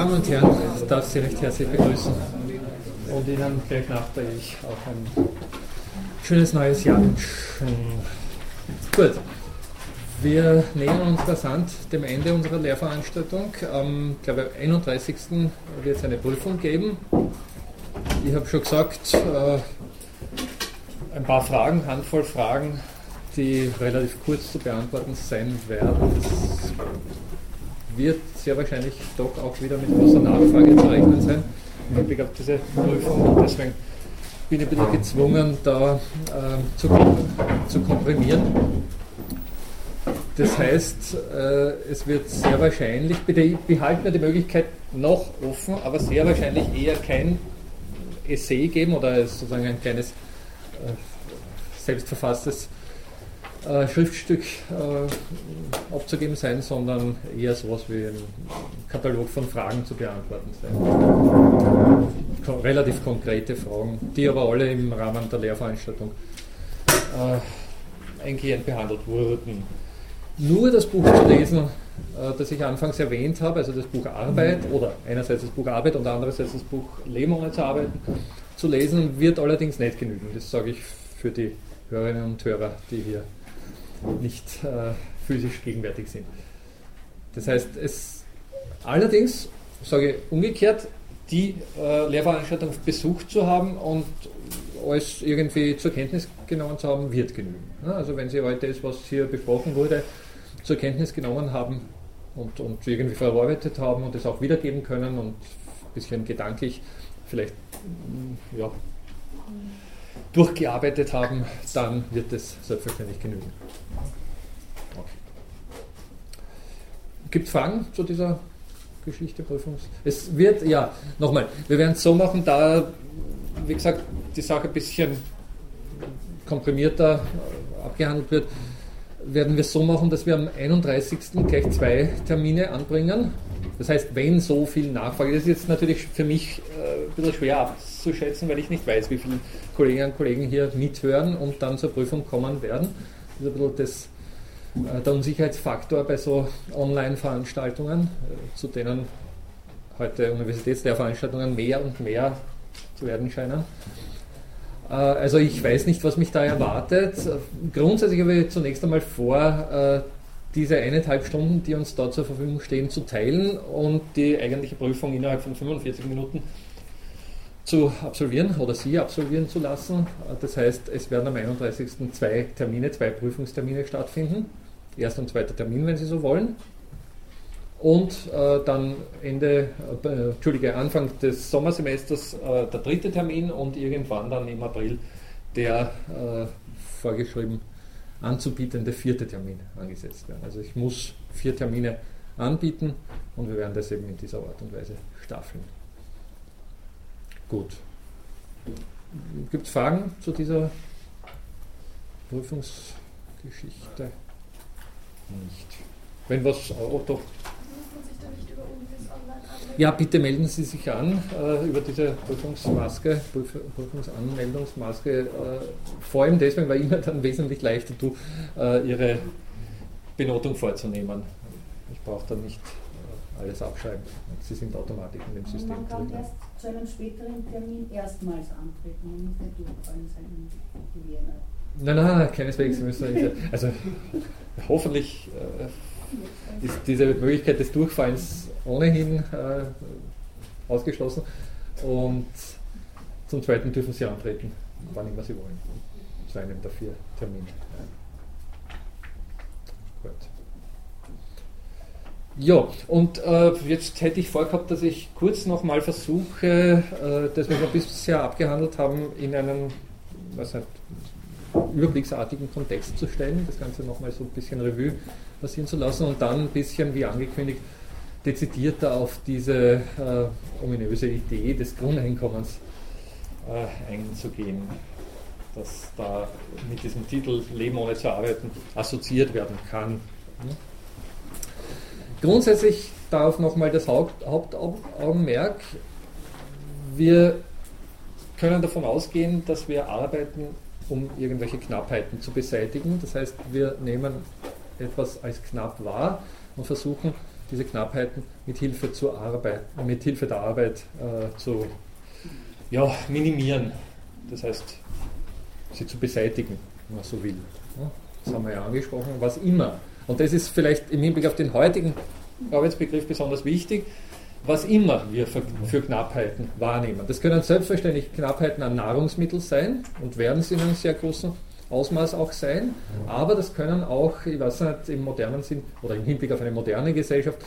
Damen und Herren, ich darf Sie recht herzlich begrüßen und Ihnen gleich nachträglich auch ein schönes neues Jahr. Gut, wir nähern uns rasant dem Ende unserer Lehrveranstaltung. Am glaube 31. wird es eine Prüfung geben. Ich habe schon gesagt, äh, ein paar Fragen, Handvoll Fragen, die relativ kurz zu beantworten sein werden. Das wird sehr wahrscheinlich doch auch wieder mit großer Nachfrage zu rechnen sein Hinblick auf diese Prüfung. Deswegen bin ich ein bisschen gezwungen, da äh, zu, zu komprimieren. Das heißt, äh, es wird sehr wahrscheinlich, bitte behalten wir die Möglichkeit noch offen, aber sehr wahrscheinlich eher kein Essay geben oder sozusagen ein kleines äh, selbstverfasstes äh, Schriftstück äh, abzugeben sein, sondern eher sowas wie ein Katalog von Fragen zu beantworten sein. Ko relativ konkrete Fragen, die aber alle im Rahmen der Lehrveranstaltung äh, eingehend behandelt wurden. Nur das Buch zu lesen, äh, das ich anfangs erwähnt habe, also das Buch Arbeit oder einerseits das Buch Arbeit und andererseits das Buch Leben ohne zu arbeiten, zu lesen, wird allerdings nicht genügen. Das sage ich für die Hörerinnen und Hörer, die hier nicht äh, physisch gegenwärtig sind. Das heißt, es allerdings, sage ich umgekehrt, die äh, Lehrveranstaltung besucht zu haben und alles irgendwie zur Kenntnis genommen zu haben, wird genügen. Ja, also wenn Sie heute das, was hier besprochen wurde, zur Kenntnis genommen haben und, und irgendwie verarbeitet haben und es auch wiedergeben können und ein bisschen gedanklich vielleicht ja, durchgearbeitet haben, dann wird es selbstverständlich genügen. Gibt es Fragen zu dieser Geschichte, Prüfungs? Es wird, ja, nochmal, wir werden es so machen, da, wie gesagt, die Sache ein bisschen komprimierter abgehandelt wird, werden wir es so machen, dass wir am 31. gleich zwei Termine anbringen. Das heißt, wenn so viel Nachfrage, das ist jetzt natürlich für mich äh, ein bisschen schwer abzuschätzen, weil ich nicht weiß, wie viele Kolleginnen und Kollegen hier mithören und dann zur Prüfung kommen werden. Das ist ein bisschen das, äh, der Unsicherheitsfaktor bei so Online-Veranstaltungen, äh, zu denen heute Universitätslehrveranstaltungen mehr und mehr zu werden scheinen. Äh, also ich weiß nicht, was mich da erwartet. Grundsätzlich habe ich zunächst einmal vor, äh, diese eineinhalb Stunden, die uns da zur Verfügung stehen, zu teilen und die eigentliche Prüfung innerhalb von 45 Minuten zu absolvieren oder Sie absolvieren zu lassen. Das heißt, es werden am 31. zwei Termine, zwei Prüfungstermine stattfinden. Erster und zweiter Termin, wenn Sie so wollen. Und äh, dann Ende, äh, Entschuldige, Anfang des Sommersemesters äh, der dritte Termin und irgendwann dann im April der äh, vorgeschrieben anzubietende vierte Termin angesetzt werden. Also ich muss vier Termine anbieten und wir werden das eben in dieser Art und Weise staffeln. Gut. Gibt es Fragen zu dieser Prüfungsgeschichte? Nicht. Wenn was, oh doch. Ja, bitte melden Sie sich an äh, über diese Prüfungsmaske, Prüf Prüfungsanmeldungsmaske. Äh, vor allem deswegen, weil Ihnen dann wesentlich leichter tut, äh, Ihre Benotung vorzunehmen. Ich brauche dann nicht äh, alles abschreiben. Sie sind automatisch in dem System man kann drin. erst zu einem späteren Termin erstmals antreten. Nicht durchfallen sein in Vienna. Nein, nein, keineswegs. Müssen also hoffentlich äh, ist diese Möglichkeit des Durchfallens ohnehin äh, ausgeschlossen. Und zum Zweiten dürfen Sie antreten, wann immer Sie wollen. Zu einem der vier Termine. Gut. Ja, und äh, jetzt hätte ich vorgehabt, dass ich kurz nochmal versuche, äh, das, was wir bisher abgehandelt haben, in einen was halt, überblicksartigen Kontext zu stellen, das Ganze nochmal so ein bisschen Revue passieren zu lassen und dann ein bisschen, wie angekündigt, dezidierter auf diese äh, ominöse Idee des Grundeinkommens äh, einzugehen, das da mit diesem Titel Leben ohne zu arbeiten assoziiert werden kann. Grundsätzlich darauf nochmal das Haupt, Hauptaugenmerk. Wir können davon ausgehen, dass wir arbeiten, um irgendwelche Knappheiten zu beseitigen. Das heißt, wir nehmen etwas als knapp wahr und versuchen diese Knappheiten mit Hilfe, zur Arbeit, mit Hilfe der Arbeit äh, zu ja, minimieren. Das heißt, sie zu beseitigen, wenn man so will. Das haben wir ja angesprochen, was immer. Und das ist vielleicht im Hinblick auf den heutigen Arbeitsbegriff besonders wichtig, was immer wir für, für, Knappheiten wahrnehmen. Das können selbstverständlich Knappheiten an Nahrungsmitteln sein und werden sie in einem sehr großen Ausmaß auch sein, aber das können auch, ich weiß nicht, im modernen Sinn oder im Hinblick auf eine moderne Gesellschaft,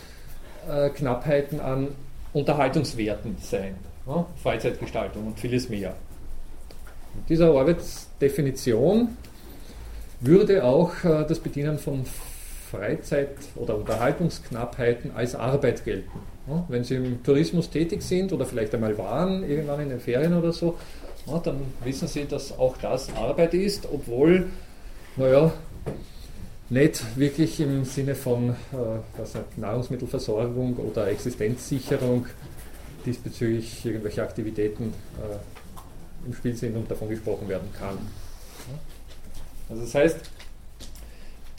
äh, Knappheiten an Unterhaltungswerten sein, ja? Freizeitgestaltung und vieles mehr. Dieser Arbeitsdefinition würde auch äh, das Bedienen von Freizeit- oder Unterhaltungsknappheiten als Arbeit gelten. Wenn Sie im Tourismus tätig sind oder vielleicht einmal waren, irgendwann in den Ferien oder so, dann wissen Sie, dass auch das Arbeit ist, obwohl, naja, nicht wirklich im Sinne von äh, was nicht, Nahrungsmittelversorgung oder Existenzsicherung diesbezüglich irgendwelche Aktivitäten äh, im Spiel sind und davon gesprochen werden kann. Also das heißt,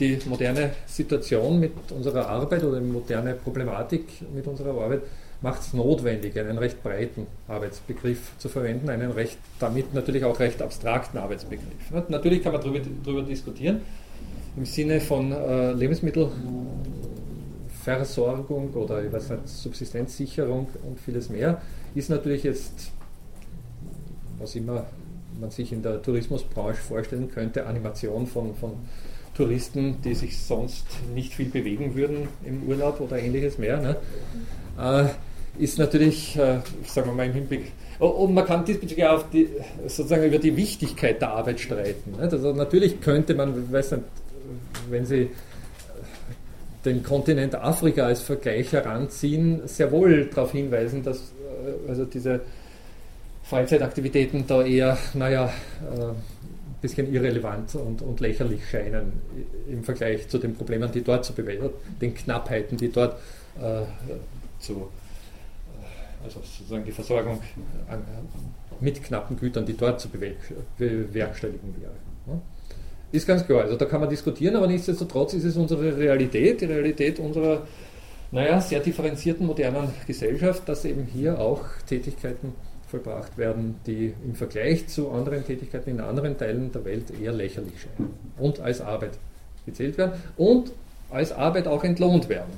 die moderne Situation mit unserer Arbeit oder die moderne Problematik mit unserer Arbeit macht es notwendig, einen recht breiten Arbeitsbegriff zu verwenden, einen recht, damit natürlich auch recht abstrakten Arbeitsbegriff. Natürlich kann man darüber, diskutieren, im Sinne von äh, Lebensmittelversorgung oder ich weiß nicht, Subsistenzsicherung und vieles mehr, ist natürlich jetzt, was immer man sich in der Tourismusbranche vorstellen könnte, Animation von, von Touristen, die sich sonst nicht viel bewegen würden im Urlaub oder ähnliches mehr. Ne? Äh, ist natürlich, äh, sagen wir mal im Hinblick, und man kann diesbezüglich auch die, sozusagen über die Wichtigkeit der Arbeit streiten. Also natürlich könnte man, weiß nicht, wenn Sie den Kontinent Afrika als Vergleich heranziehen, sehr wohl darauf hinweisen, dass äh, also diese Freizeitaktivitäten da eher, naja, ein bisschen irrelevant und, und lächerlich scheinen im Vergleich zu den Problemen, die dort zu bewältigen, den Knappheiten, die dort äh, zu also sozusagen die Versorgung mit knappen Gütern, die dort zu bewerkstelligen wäre. Ist ganz klar, also da kann man diskutieren, aber nichtsdestotrotz ist es unsere Realität, die Realität unserer, naja, sehr differenzierten modernen Gesellschaft, dass eben hier auch Tätigkeiten vollbracht werden, die im Vergleich zu anderen Tätigkeiten in anderen Teilen der Welt eher lächerlich scheinen und als Arbeit gezählt werden und als Arbeit auch entlohnt werden.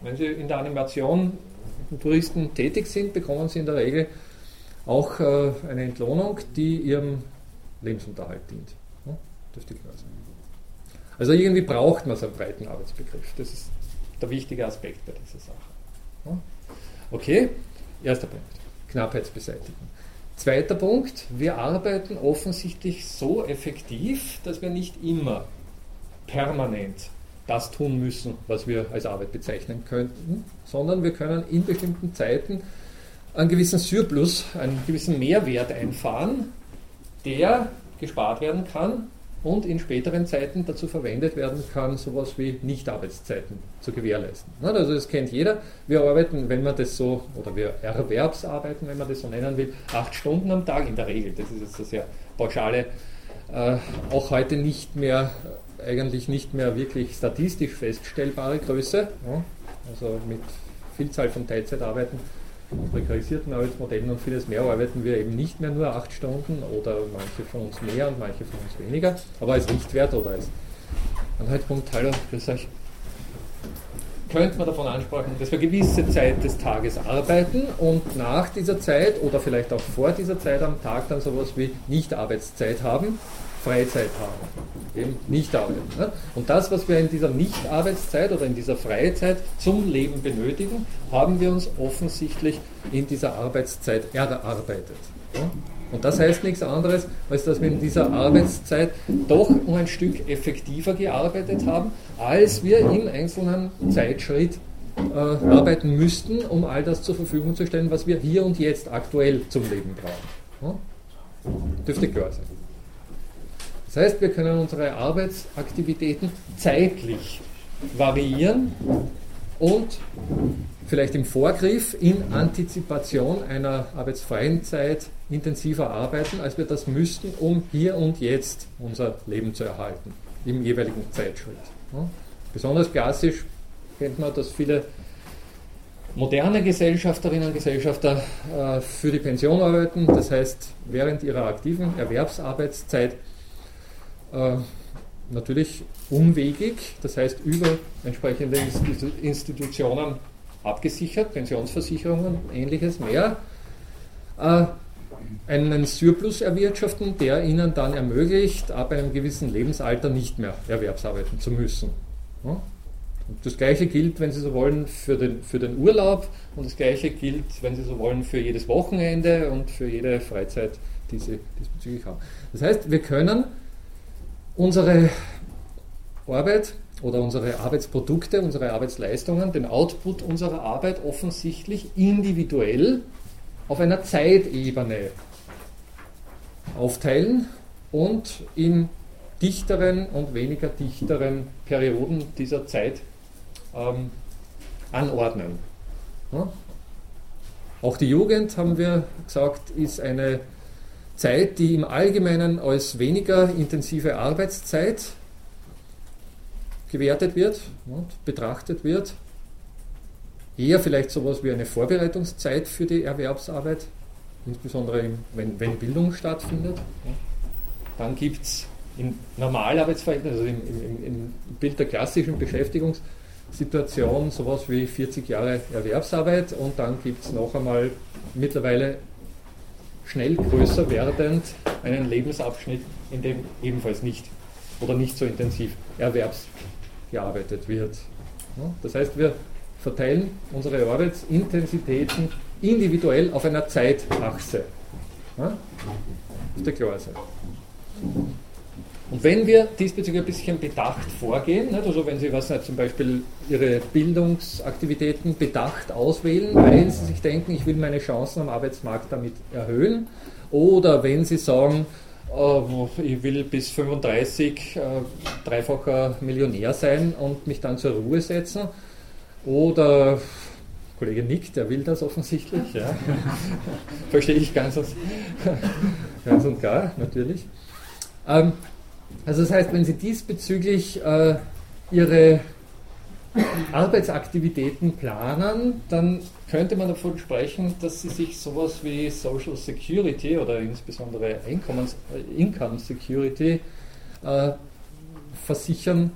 Wenn Sie in der Animation Touristen tätig sind, bekommen sie in der Regel auch äh, eine Entlohnung, die ihrem Lebensunterhalt dient. Also irgendwie braucht man so einen breiten Arbeitsbegriff. Das ist der wichtige Aspekt bei dieser Sache. Okay, erster Punkt. Knappheitsbeseitigung. Zweiter Punkt, wir arbeiten offensichtlich so effektiv, dass wir nicht immer permanent das tun müssen, was wir als Arbeit bezeichnen könnten, sondern wir können in bestimmten Zeiten einen gewissen Surplus, einen gewissen Mehrwert einfahren, der gespart werden kann und in späteren Zeiten dazu verwendet werden kann, sowas wie Nichtarbeitszeiten zu gewährleisten. Also das kennt jeder. Wir arbeiten, wenn man das so, oder wir Erwerbsarbeiten, wenn man das so nennen will, acht Stunden am Tag in der Regel. Das ist jetzt eine sehr pauschale, äh, auch heute nicht mehr eigentlich nicht mehr wirklich statistisch feststellbare Größe. Also mit Vielzahl von Teilzeitarbeiten, prekarisierten Arbeitsmodellen und vieles mehr arbeiten wir eben nicht mehr nur acht Stunden oder manche von uns mehr und manche von uns weniger, aber als Richtwert oder als Anhaltspunkt, hallo, grüß euch, könnte man davon ansprechen, dass wir gewisse Zeit des Tages arbeiten und nach dieser Zeit oder vielleicht auch vor dieser Zeit am Tag dann sowas wie Nichtarbeitszeit haben, Freizeit haben, eben nicht arbeiten. Ne? Und das, was wir in dieser Nichtarbeitszeit oder in dieser Freizeit zum Leben benötigen, haben wir uns offensichtlich in dieser Arbeitszeit erarbeitet. Ne? Und das heißt nichts anderes, als dass wir in dieser Arbeitszeit doch um ein Stück effektiver gearbeitet haben, als wir im einzelnen Zeitschritt äh, arbeiten müssten, um all das zur Verfügung zu stellen, was wir hier und jetzt aktuell zum Leben brauchen. Ja? Dürfte klar sein. Das heißt, wir können unsere Arbeitsaktivitäten zeitlich variieren und vielleicht im Vorgriff in Antizipation einer arbeitsfreien Zeit intensiver arbeiten, als wir das müssten, um hier und jetzt unser Leben zu erhalten, im jeweiligen Zeitschritt. Besonders klassisch kennt man, dass viele moderne Gesellschafterinnen und Gesellschafter äh, für die Pension arbeiten, das heißt während ihrer aktiven Erwerbsarbeitszeit äh, natürlich umwegig, das heißt über entsprechende Institutionen abgesichert, Pensionsversicherungen, ähnliches mehr, äh, einen Surplus erwirtschaften, der ihnen dann ermöglicht, ab einem gewissen Lebensalter nicht mehr erwerbsarbeiten zu müssen. Und das gleiche gilt, wenn Sie so wollen, für den, für den Urlaub und das gleiche gilt, wenn Sie so wollen, für jedes Wochenende und für jede Freizeit, die Sie diesbezüglich haben. Das heißt, wir können unsere Arbeit oder unsere Arbeitsprodukte, unsere Arbeitsleistungen, den Output unserer Arbeit offensichtlich individuell auf einer Zeitebene aufteilen und in dichteren und weniger dichteren Perioden dieser Zeit ähm, anordnen. Ja? Auch die Jugend, haben wir gesagt, ist eine Zeit, die im Allgemeinen als weniger intensive Arbeitszeit gewertet wird und betrachtet wird. Eher vielleicht sowas wie eine Vorbereitungszeit für die Erwerbsarbeit, insbesondere wenn, wenn Bildung stattfindet. Dann gibt es in Normalarbeitsverhältnissen, also im, im, im Bild der klassischen Beschäftigungssituation, sowas wie 40 Jahre Erwerbsarbeit und dann gibt es noch einmal mittlerweile schnell größer werdend einen Lebensabschnitt, in dem ebenfalls nicht oder nicht so intensiv erwerbsgearbeitet wird. Das heißt, wir verteilen unsere Arbeitsintensitäten individuell auf einer Zeitachse. Ja? Ist der klar sein. Und wenn wir diesbezüglich ein bisschen bedacht vorgehen, also wenn Sie was zum Beispiel Ihre Bildungsaktivitäten bedacht auswählen, weil Sie sich denken, ich will meine Chancen am Arbeitsmarkt damit erhöhen, oder wenn Sie sagen, äh, ich will bis 35 äh, dreifacher Millionär sein und mich dann zur Ruhe setzen, oder Kollege Nick, der will das offensichtlich, ja. verstehe ich ganz, ganz und gar, natürlich. Ähm, also das heißt, wenn Sie diesbezüglich äh, Ihre Arbeitsaktivitäten planen, dann könnte man davon sprechen, dass Sie sich sowas wie Social Security oder insbesondere Einkommens, äh, Income Security äh, versichern,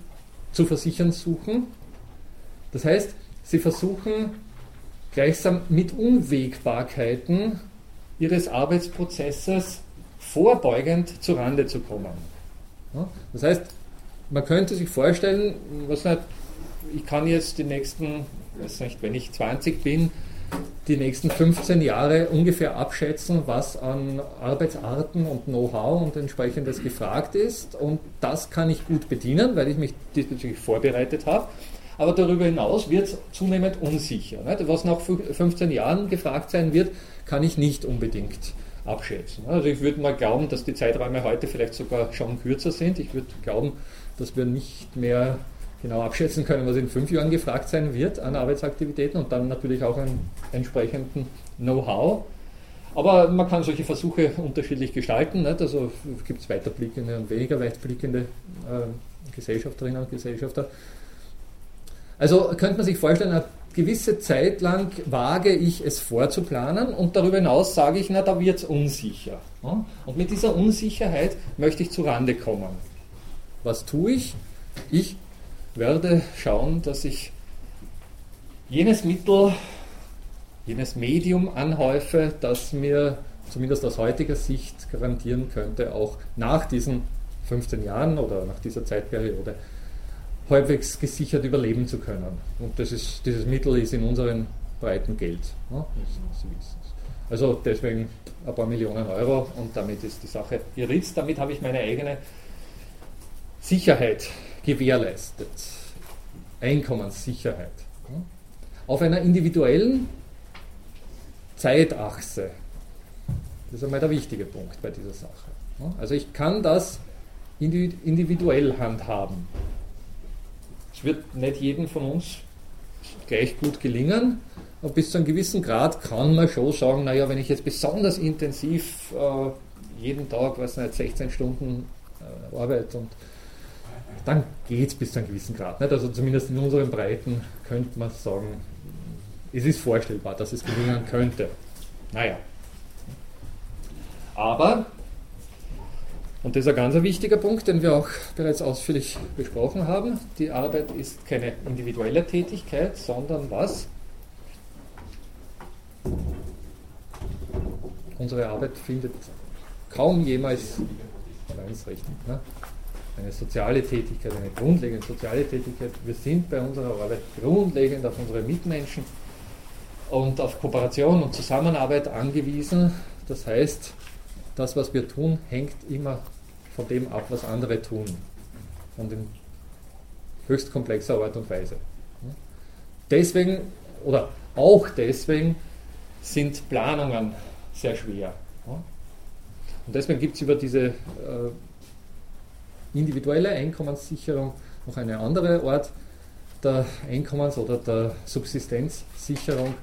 zu versichern suchen das heißt, sie versuchen gleichsam mit Unwägbarkeiten ihres Arbeitsprozesses vorbeugend zu Rande zu kommen. Das heißt, man könnte sich vorstellen, was nicht, ich kann jetzt die nächsten, weiß nicht, wenn ich 20 bin, die nächsten 15 Jahre ungefähr abschätzen, was an Arbeitsarten und Know-how und entsprechendes gefragt ist. Und das kann ich gut bedienen, weil ich mich diesbezüglich vorbereitet habe. Aber darüber hinaus wird es zunehmend unsicher. Nicht? Was nach 15 Jahren gefragt sein wird, kann ich nicht unbedingt abschätzen. Also ich würde mal glauben, dass die Zeiträume heute vielleicht sogar schon kürzer sind. Ich würde glauben, dass wir nicht mehr genau abschätzen können, was in fünf Jahren gefragt sein wird an Arbeitsaktivitäten und dann natürlich auch an entsprechenden Know-how. Aber man kann solche Versuche unterschiedlich gestalten. Nicht? Also gibt es weiterblickende und weniger weitblickende äh, Gesellschafterinnen und Gesellschafter. Also könnte man sich vorstellen, gewisse Zeit lang wage ich es vorzuplanen und darüber hinaus sage ich, na, da wird es unsicher. Und mit dieser Unsicherheit möchte ich zu Rande kommen. Was tue ich? Ich werde schauen, dass ich jenes Mittel, jenes Medium anhäufe, das mir zumindest aus heutiger Sicht garantieren könnte, auch nach diesen 15 Jahren oder nach dieser Zeitperiode halbwegs gesichert überleben zu können. Und das ist, dieses Mittel ist in unseren Breiten Geld. Ne? Es. Also deswegen ein paar Millionen Euro und damit ist die Sache geritzt. Damit habe ich meine eigene Sicherheit gewährleistet. Einkommenssicherheit. Ne? Auf einer individuellen Zeitachse. Das ist einmal der wichtige Punkt bei dieser Sache. Ne? Also ich kann das individuell handhaben. Es wird nicht jedem von uns gleich gut gelingen, aber bis zu einem gewissen Grad kann man schon sagen, naja, wenn ich jetzt besonders intensiv äh, jeden Tag, weiß nicht, 16 Stunden äh, arbeite und dann geht es bis zu einem gewissen Grad. Nicht? Also zumindest in unseren Breiten könnte man sagen, es ist vorstellbar, dass es gelingen könnte. Naja. Aber, und das ist ein ganz wichtiger Punkt, den wir auch bereits ausführlich besprochen haben, die Arbeit ist keine individuelle Tätigkeit, sondern was? Unsere Arbeit findet kaum jemals, ganz richtig, ne? eine soziale Tätigkeit, eine grundlegende soziale Tätigkeit. Wir sind bei unserer Arbeit grundlegend auf unsere Mitmenschen und auf Kooperation und Zusammenarbeit angewiesen. Das heißt, das, was wir tun, hängt immer von dem ab, was andere tun. Und in höchst komplexer Art und Weise. Deswegen, oder auch deswegen, sind Planungen sehr schwer. Und deswegen gibt es über diese äh, individuelle Einkommenssicherung noch eine andere Art der Einkommens- oder der Subsistenzsicherung,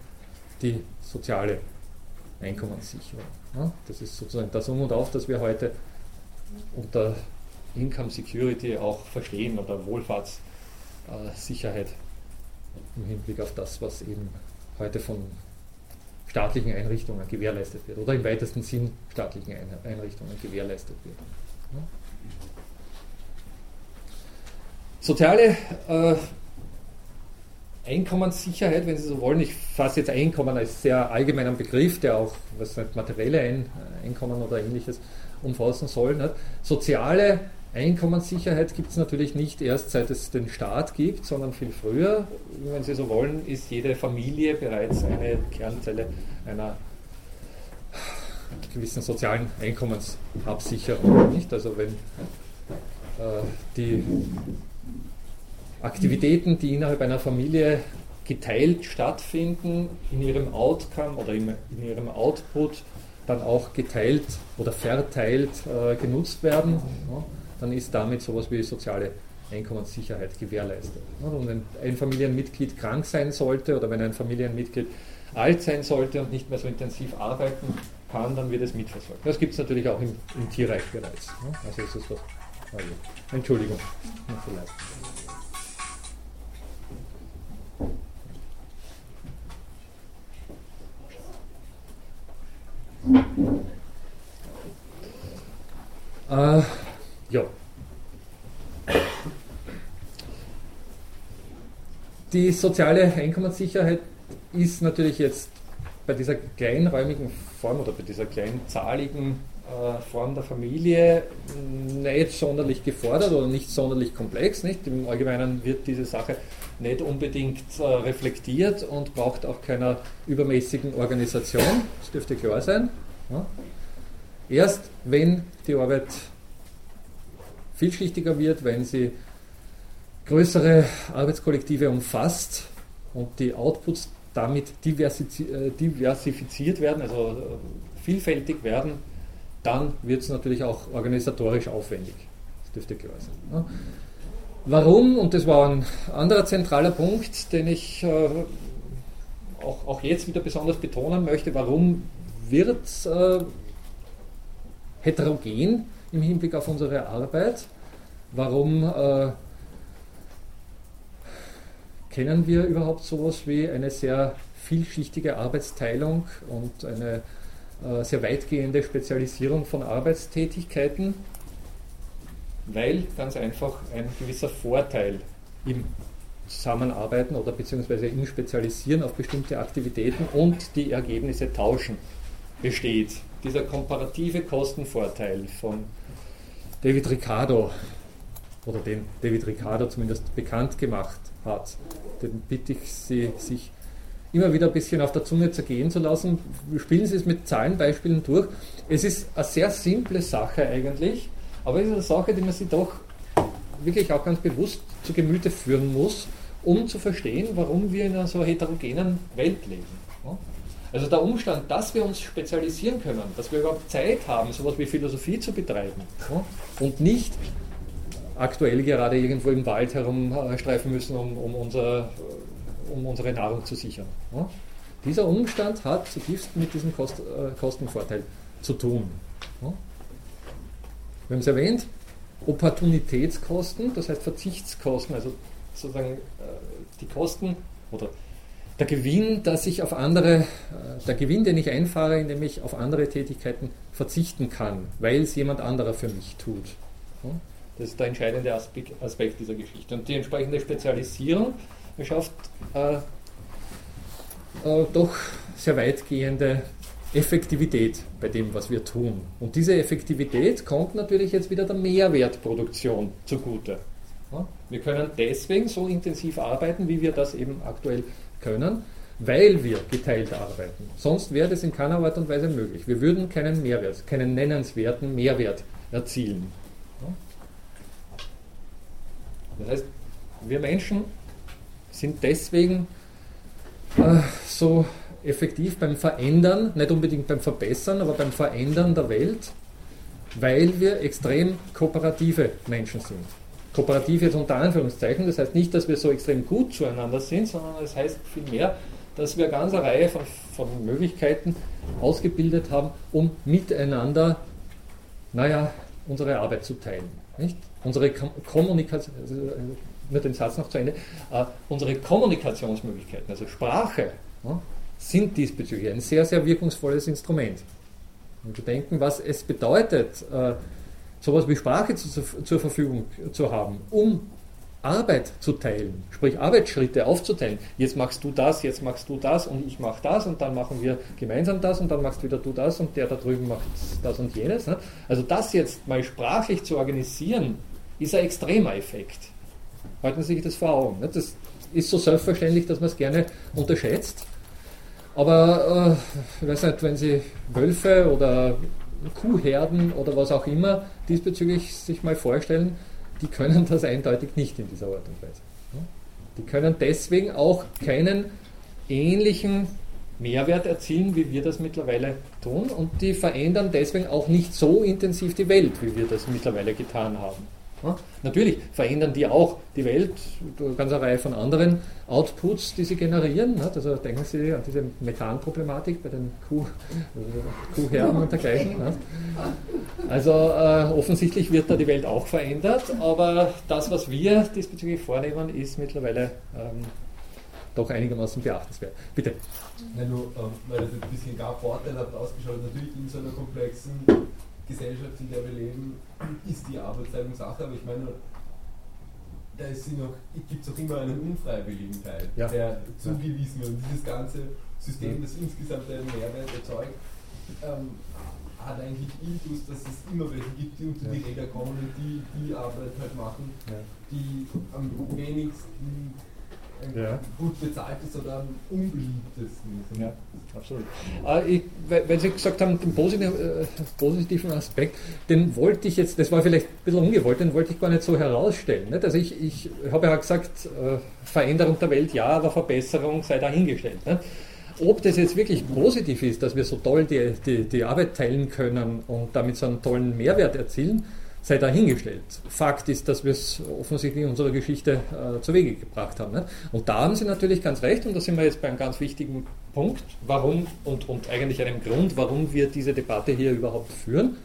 die soziale Einkommenssicherung. Das ist sozusagen das Um und Auf, das wir heute unter Income Security auch verstehen oder Wohlfahrtssicherheit im Hinblick auf das, was eben heute von staatlichen Einrichtungen gewährleistet wird oder im weitesten Sinn staatlichen Einrichtungen gewährleistet wird. Soziale äh, Einkommenssicherheit, wenn Sie so wollen, ich fasse jetzt Einkommen als sehr allgemeinen Begriff, der auch was nicht, materielle Ein Einkommen oder ähnliches umfassen soll. Nicht? Soziale Einkommenssicherheit gibt es natürlich nicht erst seit es den Staat gibt, sondern viel früher. Wenn Sie so wollen, ist jede Familie bereits eine Kernzelle einer gewissen sozialen Einkommensabsicherung. Nicht? Also wenn äh, die Aktivitäten, die innerhalb einer Familie geteilt stattfinden, in ihrem Outcome oder in, ihrem Output dann auch geteilt oder verteilt äh, genutzt werden, ja, dann ist damit sowas wie soziale Einkommenssicherheit gewährleistet. Und wenn ein Familienmitglied krank sein sollte oder wenn ein Familienmitglied alt sein sollte und nicht mehr so intensiv arbeiten kann, dann wird es mitversorgt. Das gibt es natürlich auch im, im Tierreich bereits. Also ist es was. Also, Entschuldigung, vielleicht. Äh, ja. Die soziale Einkommenssicherheit ist natürlich jetzt bei dieser kleinräumigen Form oder bei dieser kleinzahligen Form der Familie nicht sonderlich gefordert oder nicht sonderlich komplex. Nicht? Im Allgemeinen wird diese Sache nicht unbedingt äh, reflektiert und braucht auch keiner übermäßigen Organisation. Das dürfte klar sein. Erst wenn die Arbeit vielschichtiger wird, wenn sie größere Arbeitskollektive umfasst und die Outputs damit äh, diversifiziert werden, also äh, vielfältig werden, dann wird es natürlich auch organisatorisch aufwendig. Das dürfte klar sein. Warum, und das war ein anderer zentraler Punkt, den ich äh, auch, auch, jetzt wieder besonders betonen möchte, warum wird äh, heterogen im Hinblick auf unsere Arbeit? Warum äh, kennen wir überhaupt sowas wie eine sehr vielschichtige Arbeitsteilung und eine sehr weitgehende Spezialisierung von Arbeitstätigkeiten? weil ganz einfach ein gewisser Vorteil im Zusammenarbeiten oder beziehungsweise im Spezialisieren auf bestimmte Aktivitäten und die Ergebnisse tauschen besteht. Dieser komparative Kostenvorteil von David Ricardo oder den David Ricardo zumindest bekannt gemacht hat, den bitte ich Sie, sich immer wieder ein bisschen auf der Zunge zergehen zu lassen. Spielen Sie es mit Zahlenbeispielen durch. Es ist eine sehr simple Sache eigentlich, aber es ist eine Sache, die man sich doch wirklich auch ganz bewusst zu Gemüte führen muss, um zu verstehen, warum wir in einer so heterogenen Welt leben. Also der Umstand, dass wir uns spezialisieren können, dass wir überhaupt Zeit haben, sowas wie Philosophie zu betreiben und nicht aktuell gerade irgendwo im Wald herumstreifen müssen, um, um, unser, um unsere Nahrung zu sichern. Dieser Umstand hat zutiefst mit diesem Kost, äh, Kostenvorteil zu tun. Wir haben es erwähnt, Opportunitätskosten, das heißt Verzichtskosten, also sozusagen äh, die Kosten oder der Gewinn, dass ich auf andere, äh, der Gewinn, den ich einfahre, indem ich auf andere Tätigkeiten verzichten kann, weil es jemand anderer für mich tut. Das ist der entscheidende Aspekt dieser Geschichte. Und die entsprechende Spezialisierung schafft äh, äh, doch sehr weitgehende Effektivität bei dem, was wir tun. Und diese Effektivität kommt natürlich jetzt wieder der Mehrwertproduktion zugute. Wir können deswegen so intensiv arbeiten, wie wir das eben aktuell können, weil wir geteilt arbeiten. Sonst wäre das in keiner Art und Weise möglich. Wir würden keinen Mehrwert, keinen nennenswerten Mehrwert erzielen. Das heißt, wir Menschen sind deswegen äh, so effektiv beim Verändern, nicht unbedingt beim Verbessern, aber beim Verändern der Welt, weil wir extrem kooperative Menschen sind. Kooperativ jetzt unter Anführungszeichen, das heißt nicht, dass wir so extrem gut zueinander sind, sondern es das heißt vielmehr, dass wir eine ganze Reihe von, von Möglichkeiten ausgebildet haben, um miteinander, naja, unsere Arbeit zu teilen. Nicht? Unsere Kommunikation, äh, nur den Satz noch zu Ende, uh, unsere Kommunikationsmöglichkeiten, also Sprache, ja, sind diesbezüglich ein sehr, sehr wirkungsvolles Instrument. Und wir denken, was es bedeutet, uh, sowas wie Sprache zu, zur Verfügung zu haben, um Arbeit zu teilen, sprich Arbeitsschritte aufzuteilen. Jetzt machst du das, jetzt machst du das und ich mache das und dann machen wir gemeinsam das und dann machst wieder du das und der da drüben macht das und jenes. Ne? Also das jetzt mal sprachlich zu organisieren, ist ein extremer Effekt. Halten Sie sich das vor Augen. Ne? Das ist so selbstverständlich, dass man es gerne unterschätzt. Aber äh, ich weiß nicht, wenn Sie Wölfe oder Kuhherden oder was auch immer diesbezüglich sich mal vorstellen, die können das eindeutig nicht in dieser Art und Weise. Die können deswegen auch keinen ähnlichen Mehrwert erzielen, wie wir das mittlerweile tun und die verändern deswegen auch nicht so intensiv die Welt, wie wir das mittlerweile getan haben. Natürlich verändern die auch die Welt eine ganze Reihe von anderen Outputs, die sie generieren. Ne? Also denken Sie an diese Methanproblematik bei den Kuh, äh, Kuhherden und dergleichen. Also äh, offensichtlich wird da die Welt auch verändert, aber das, was wir diesbezüglich vornehmen, ist mittlerweile ähm, doch einigermaßen beachtenswert. Bitte. Nein, nur, ähm, weil das ein bisschen gar vorteilhaft ausgeschaut natürlich in so einer komplexen Gesellschaft, in der wir leben, ist die Arbeitsteilung Sache, aber ich meine, da gibt es auch immer einen unfreiwilligen Teil, ja. der zugewiesen wird. Und dieses ganze System, das insgesamt einen Mehrwert erzeugt, ähm, hat eigentlich Intus, dass es immer welche gibt, die unter ja. die Räder kommen und die die Arbeit halt machen, ja. die am wenigsten ja. gut bezahlt ist oder am unbeliebtesten ist. Ja, absolut. Äh, ich, weil Sie gesagt haben, den positiven, äh, positiven, Aspekt, den wollte ich jetzt, das war vielleicht ein bisschen ungewollt, den wollte ich gar nicht so herausstellen. Nicht? Also ich, ich habe ja gesagt, äh, Veränderung der Welt ja, aber Verbesserung sei dahingestellt. Nicht? Ob das jetzt wirklich positiv ist, dass wir so toll die, die, die Arbeit teilen können und damit so einen tollen Mehrwert erzielen, sei dahingestellt. Fakt ist, dass wir es offensichtlich in unserer Geschichte äh, zu Wege gebracht haben. Ne? Und da haben Sie natürlich ganz recht, und da sind wir jetzt bei einem ganz wichtigen Punkt, warum und, und eigentlich einem Grund, warum wir diese Debatte hier überhaupt führen,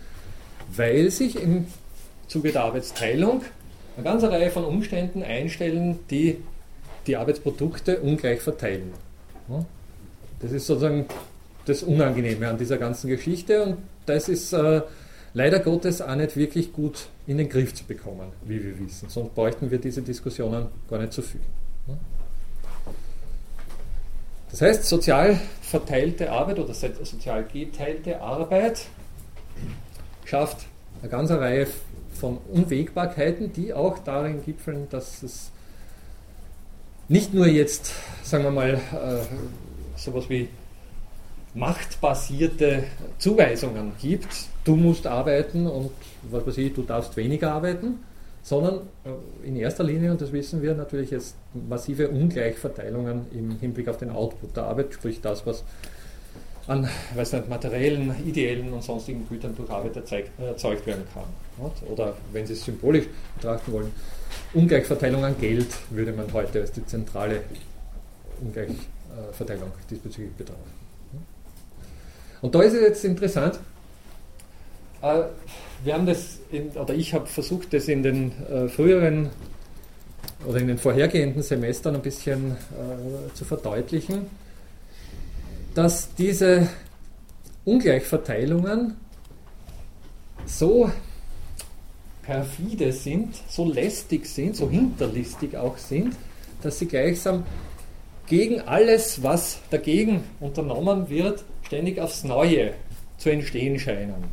weil sich im Zuge der Arbeitsteilung eine ganze Reihe von Umständen einstellen, die die Arbeitsprodukte ungleich verteilen. Das ist sozusagen das Unangenehme an dieser ganzen Geschichte und das ist äh, leider Gottes auch nicht wirklich gut in den Griff zu bekommen, wie wir wissen. Sonst bräuchten wir diese Diskussionen gar nicht zu führen. Das heißt, sozial verteilte Arbeit oder sozial geteilte Arbeit schafft eine ganze Reihe von Unwägbarkeiten, die auch darin gipfeln, dass es nicht nur jetzt, sagen wir mal, äh, sowas wie machtbasierte Zuweisungen gibt, du musst arbeiten und was weiß ich, du darfst weniger arbeiten, sondern äh, in erster Linie, und das wissen wir natürlich jetzt, massive Ungleichverteilungen im Hinblick auf den Output der Arbeit, sprich das, was an weiß nicht, materiellen, ideellen und sonstigen Gütern durch Arbeit erzeugt werden kann. Oder wenn Sie es symbolisch betrachten wollen, Ungleichverteilung an Geld würde man heute als die zentrale Ungleichverteilung diesbezüglich betrachten. Und da ist es jetzt interessant, Äh, wir haben das, in, oder ich habe versucht, das in den äh, früheren oder in den vorhergehenden Semestern ein bisschen äh, zu verdeutlichen, dass diese Ungleichverteilungen so perfide sind, so lästig sind, so hinterlistig auch sind, dass sie gleichsam gegen alles, was dagegen unternommen wird, ständig aufs Neue zu entstehen scheinen.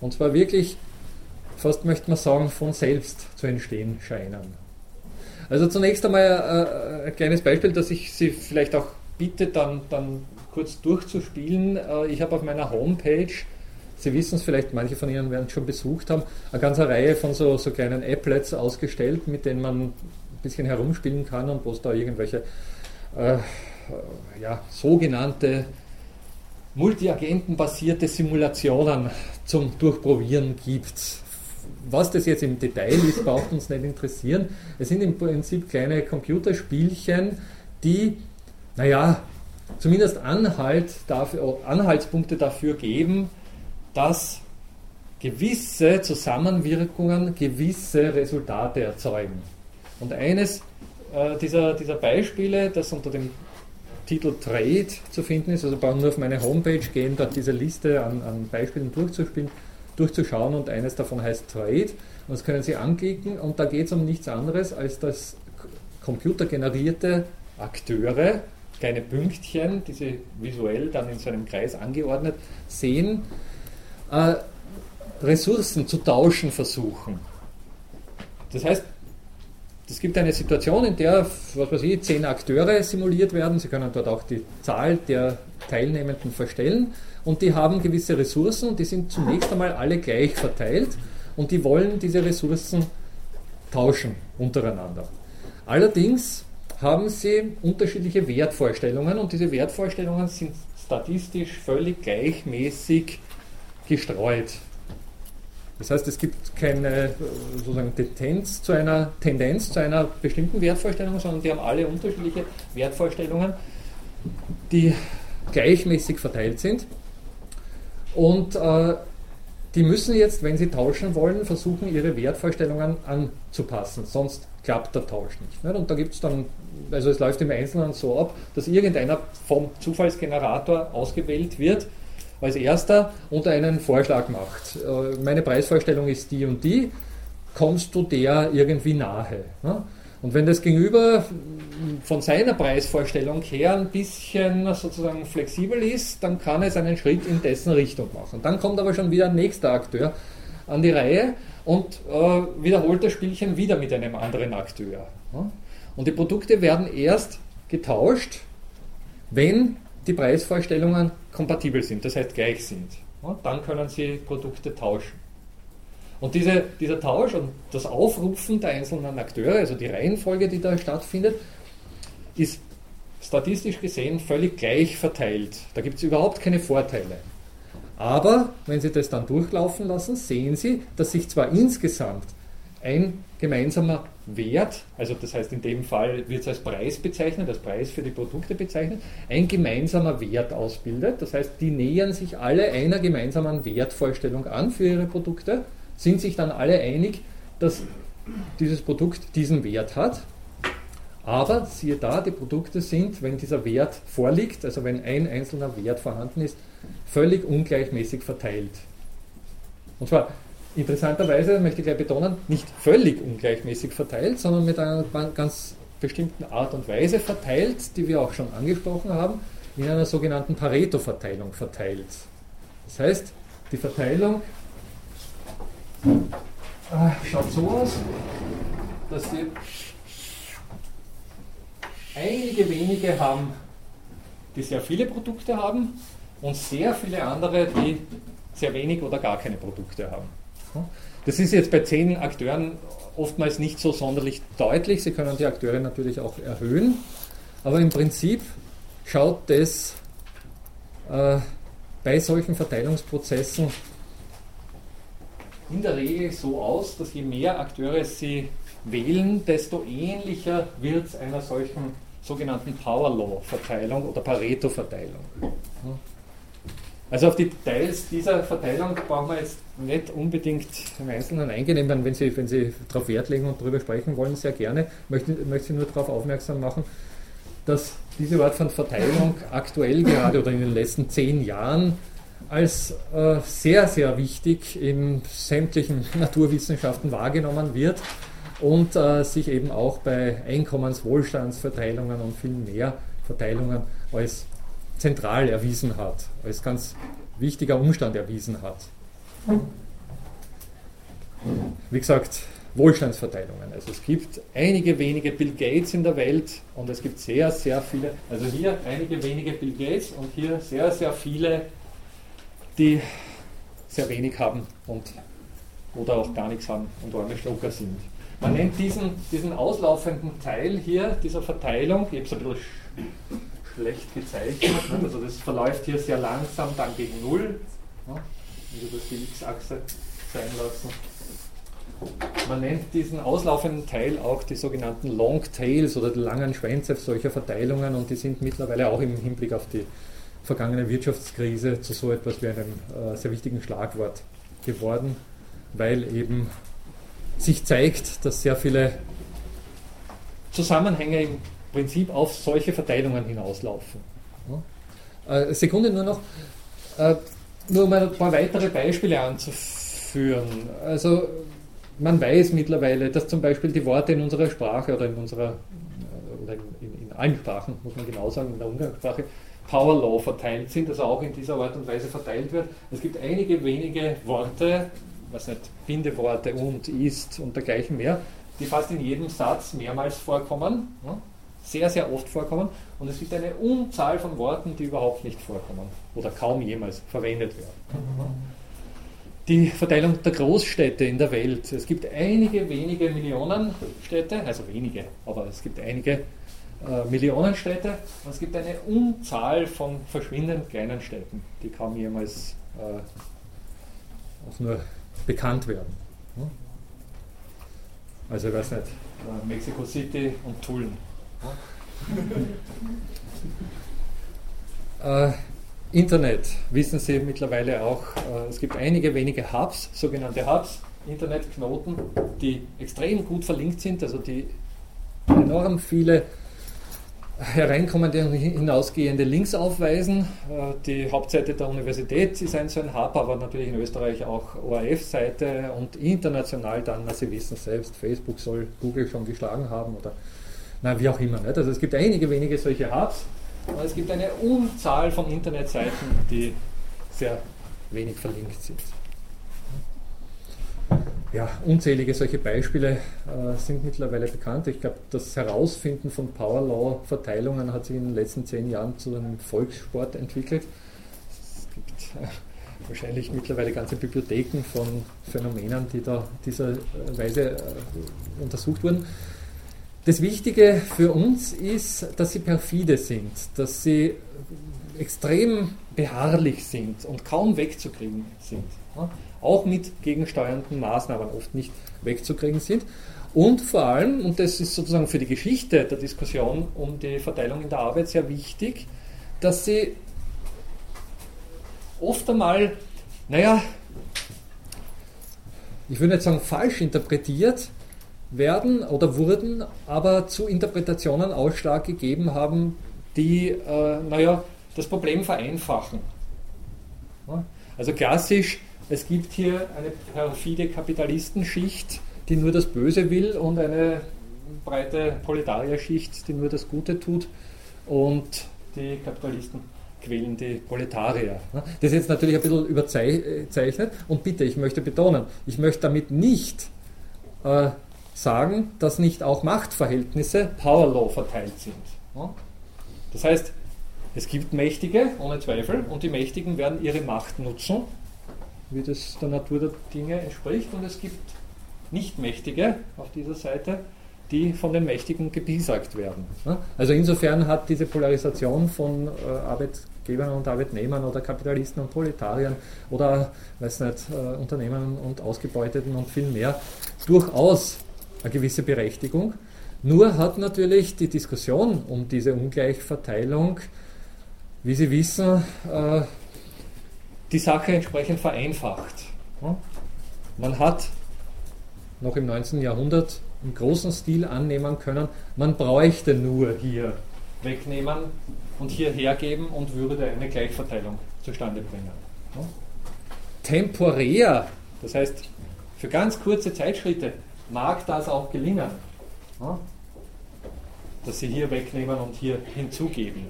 Und zwar wirklich, fast möchte man sagen, von selbst zu entstehen scheinen. Also zunächst einmal äh, ein kleines Beispiel, das ich Sie vielleicht auch bitte, dann, dann kurz durchzuspielen. Äh, ich habe auf meiner Homepage Sie wissen es vielleicht, manche von Ihnen werden es schon besucht haben, eine ganze Reihe von so, so kleinen Applets ausgestellt, mit denen man ein bisschen herumspielen kann und wo es da irgendwelche äh, ja, sogenannte multiagentenbasierte Simulationen zum Durchprobieren gibt. Was das jetzt im Detail ist, braucht uns nicht interessieren. Es sind im Prinzip kleine Computerspielchen, die, naja, zumindest Anhalt dafür, Anhaltspunkte dafür geben, dass gewisse Zusammenwirkungen gewisse Resultate erzeugen. Und eines äh, dieser, dieser Beispiele, das unter dem Titel Trade zu finden ist, also brauchen nur auf meine Homepage gehen, dort diese Liste an, an Beispielen durchzuspielen, durchzuschauen und eines davon heißt Trade. Und das können Sie anklicken und da geht es um nichts anderes, als dass computergenerierte Akteure, kleine Pünktchen, die Sie visuell dann in so einem Kreis angeordnet sehen, äh, Ressourcen zu tauschen versuchen. Das heißt, es gibt eine Situation, in der, was weiß ich, zehn Akteure simuliert werden. Sie können dort auch die Zahl der Teilnehmenden verstellen. Und die haben gewisse Ressourcen und die sind zunächst einmal alle gleich verteilt und die wollen diese Ressourcen tauschen untereinander. Allerdings haben sie unterschiedliche Wertvorstellungen und diese Wertvorstellungen sind statistisch völlig gleichmäßig gestreut. Das heißt, es gibt keine sozusagen Tendenz zu einer Tendenz zu einer bestimmten Wertvorstellung, sondern die haben alle unterschiedliche Wertvorstellungen, die gleichmäßig verteilt sind. Und äh, die müssen jetzt, wenn sie tauschen wollen, versuchen, ihre Wertvorstellungen anzupassen, sonst klappt der Tausch nicht. nicht? Und da gibt es dann, also es läuft im Einzelnen so ab, dass irgendeiner vom Zufallsgenerator ausgewählt wird, als erster und einen Vorschlag macht. Äh, meine Preisvorstellung ist die und die, kommst du der irgendwie nahe? Und wenn das Gegenüber von seiner Preisvorstellung her ein bisschen sozusagen flexibel ist, dann kann es einen Schritt in dessen Richtung machen. Dann kommt aber schon wieder ein nächster Akteur an die Reihe und äh, wiederholt das Spielchen wieder mit einem anderen Akteur. Und die Produkte werden erst getauscht, wenn die Preisvorstellungen kompatibel sind, das heißt gleich sind. Ja, dann können Sie Produkte tauschen. Und diese, dieser Tausch und das Aufrufen der einzelnen Akteure, also die Reihenfolge, die da stattfindet, ist statistisch gesehen völlig gleich verteilt. Da gibt es überhaupt keine Vorteile. Aber wenn Sie das dann durchlaufen lassen, sehen Sie, dass sich zwar insgesamt ein gemeinsamer Wert, also das heißt in dem Fall wird es als Preis bezeichnet, als Preis für die Produkte bezeichnet, ein gemeinsamer Wert ausbildet. Das heißt, die nähern sich alle einer gemeinsamen Wertvorstellung an für ihre Produkte, sind sich dann alle einig, dass dieses Produkt diesen Wert hat. Aber siehe da, die Produkte sind, wenn dieser Wert vorliegt, also wenn ein einzelner Wert vorhanden ist, völlig ungleichmäßig verteilt. Und zwar interessanterweise, möchte ich gleich betonen, nicht völlig ungleichmäßig verteilt, sondern mit einer ganz bestimmten Art und Weise verteilt, die wir auch schon angesprochen haben, in einer sogenannten Pareto-Verteilung verteilt. Das heißt, die Verteilung äh, schaut so aus, dass die einige wenige haben, die sehr viele Produkte haben und sehr viele andere, die sehr wenig oder gar keine Produkte haben. Das ist jetzt bei zehn Akteuren oftmals nicht so sonderlich deutlich. Sie können die Akteure natürlich auch erhöhen, aber im Prinzip schaut das äh, bei solchen Verteilungsprozessen in der Regel so aus, dass je mehr Akteure Sie wählen, desto ähnlicher wird es einer solchen sogenannten Power Law Verteilung oder Pareto Verteilung. Also auf die Details dieser Verteilung brauchen wir jetzt nicht unbedingt im Einzelnen eingehen. Wenn Sie, wenn Sie darauf Wert legen und darüber sprechen wollen, sehr gerne. Ich möchte, möchte Sie nur darauf aufmerksam machen, dass diese Art von Verteilung aktuell gerade oder in den letzten zehn Jahren als äh, sehr, sehr wichtig in sämtlichen Naturwissenschaften wahrgenommen wird und äh, sich eben auch bei Einkommenswohlstandsverteilungen und viel mehr Verteilungen als zentral erwiesen hat, als ganz wichtiger Umstand erwiesen hat. Wie gesagt, Wohlstandsverteilungen. Also es gibt einige wenige Bill Gates in der Welt und es gibt sehr, sehr viele, also hier einige wenige Bill Gates und hier sehr, sehr viele, die sehr wenig haben und oder auch gar nichts haben und arme Schlucker sind. Man nennt diesen, diesen auslaufenden Teil hier, dieser Verteilung, ich habe es ein bisschen schlecht gezeichnet, also das verläuft hier sehr langsam dann gegen Null, ja, wenn das die X-Achse sein lassen. Man nennt diesen auslaufenden Teil auch die sogenannten Long Tails oder die langen Schwänze solcher Verteilungen und die sind mittlerweile auch im Hinblick auf die vergangene Wirtschaftskrise zu so etwas wie einem äh, sehr wichtigen Schlagwort geworden, weil eben sich zeigt, dass sehr viele Zusammenhänge im Prinzip auf solche Verteilungen hinauslaufen. Äh, Sekunde nur noch, äh, nur um ein paar weitere Beispiele anzuführen. Also man weiß mittlerweile, dass zum Beispiel die Worte in unserer Sprache oder in unserer oder in, in, allen Sprachen, muss man genau sagen, in der Umgangssprache, Power Law verteilt sind, also auch in dieser Art und Weise verteilt wird. Es gibt einige wenige Worte, was nicht, Bindeworte und, ist und dergleichen mehr, die fast in jedem Satz mehrmals vorkommen, sehr, sehr oft vorkommen. Und es gibt eine Unzahl von Worten, die überhaupt nicht vorkommen oder kaum jemals verwendet werden die Verteilung der Großstädte in der Welt. Es gibt einige wenige Millionen Städte, also wenige, aber es gibt einige äh, Millionen Städte und es gibt eine Unzahl von verschwindend kleinen Städten, die kaum jemals äh, auch nur bekannt werden. Hm? Also ich weiß nicht, äh, Mexico City und Tulln. Äh, Internet wissen Sie mittlerweile auch, äh, es gibt einige wenige Hubs, sogenannte Hubs, Internetknoten, die extrem gut verlinkt sind, also die enorm viele hereinkommende und hinausgehende Links aufweisen. Äh, die Hauptseite der Universität ist ein so ein Hub, aber natürlich in Österreich auch ORF-Seite und international dann, na, Sie wissen selbst, Facebook soll Google schon geschlagen haben oder na, wie auch immer. Nicht? Also es gibt einige wenige solche Hubs und es gibt eine Unzahl von Internetseiten, die sehr wenig verlinkt sind. Ja, unzählige solche Beispiele äh, sind mittlerweile bekannt. Ich glaube, das Herausfinden von Power Law Verteilungen hat sich in den letzten zehn Jahren zu einem Volkssport entwickelt. Es gibt äh, wahrscheinlich mittlerweile ganze Bibliotheken von Phänomenen, die da dieser Weise äh, untersucht wurden. Das Wichtige für uns ist, dass sie perfide sind, dass sie extrem beharrlich sind und kaum wegzukriegen sind. Auch mit gegensteuernden Maßnahmen oft nicht wegzukriegen sind. Und vor allem, und das ist sozusagen für die Geschichte der Diskussion um die Verteilung in der Arbeit sehr wichtig, dass sie oft einmal, naja, ich würde nicht sagen falsch interpretiert, werden oder wurden, aber zu Interpretationen Ausschlag gegeben haben, die, äh, naja, das Problem vereinfachen. Also klassisch, es gibt hier eine perfide Kapitalistenschicht, die nur das Böse will und eine breite Proletarierschicht, die nur das Gute tut und die Kapitalisten quälen die Proletarier. Das ist jetzt natürlich ein bisschen überzeichnet und bitte, ich möchte betonen, ich möchte damit nicht äh, sagen, dass nicht auch Machtverhältnisse Power Law verteilt sind. Das heißt, es gibt Mächtige, ohne Zweifel, und die Mächtigen werden ihre Macht nutzen, wie das der Natur der Dinge entspricht, und es gibt Nicht-Mächtige auf dieser Seite, die von den Mächtigen gepiesackt werden. Also insofern hat diese Polarisation von äh, Arbeitgebern und Arbeitnehmern oder Kapitalisten und Proletariern oder weiß nicht, äh, Unternehmen und Ausgebeuteten und viel mehr durchaus eine gewisse Berechtigung. Nur hat natürlich die Diskussion um diese Ungleichverteilung, wie Sie wissen, äh, die Sache entsprechend vereinfacht. Man hat noch im 19. Jahrhundert im großen Stil annehmen können, man bräuchte nur hier wegnehmen und hier hergeben und würde eine Gleichverteilung zustande bringen. Temporär, das heißt für ganz kurze Zeitschritte, mag das auch gelingen, dass sie hier wegnehmen und hier hinzugeben.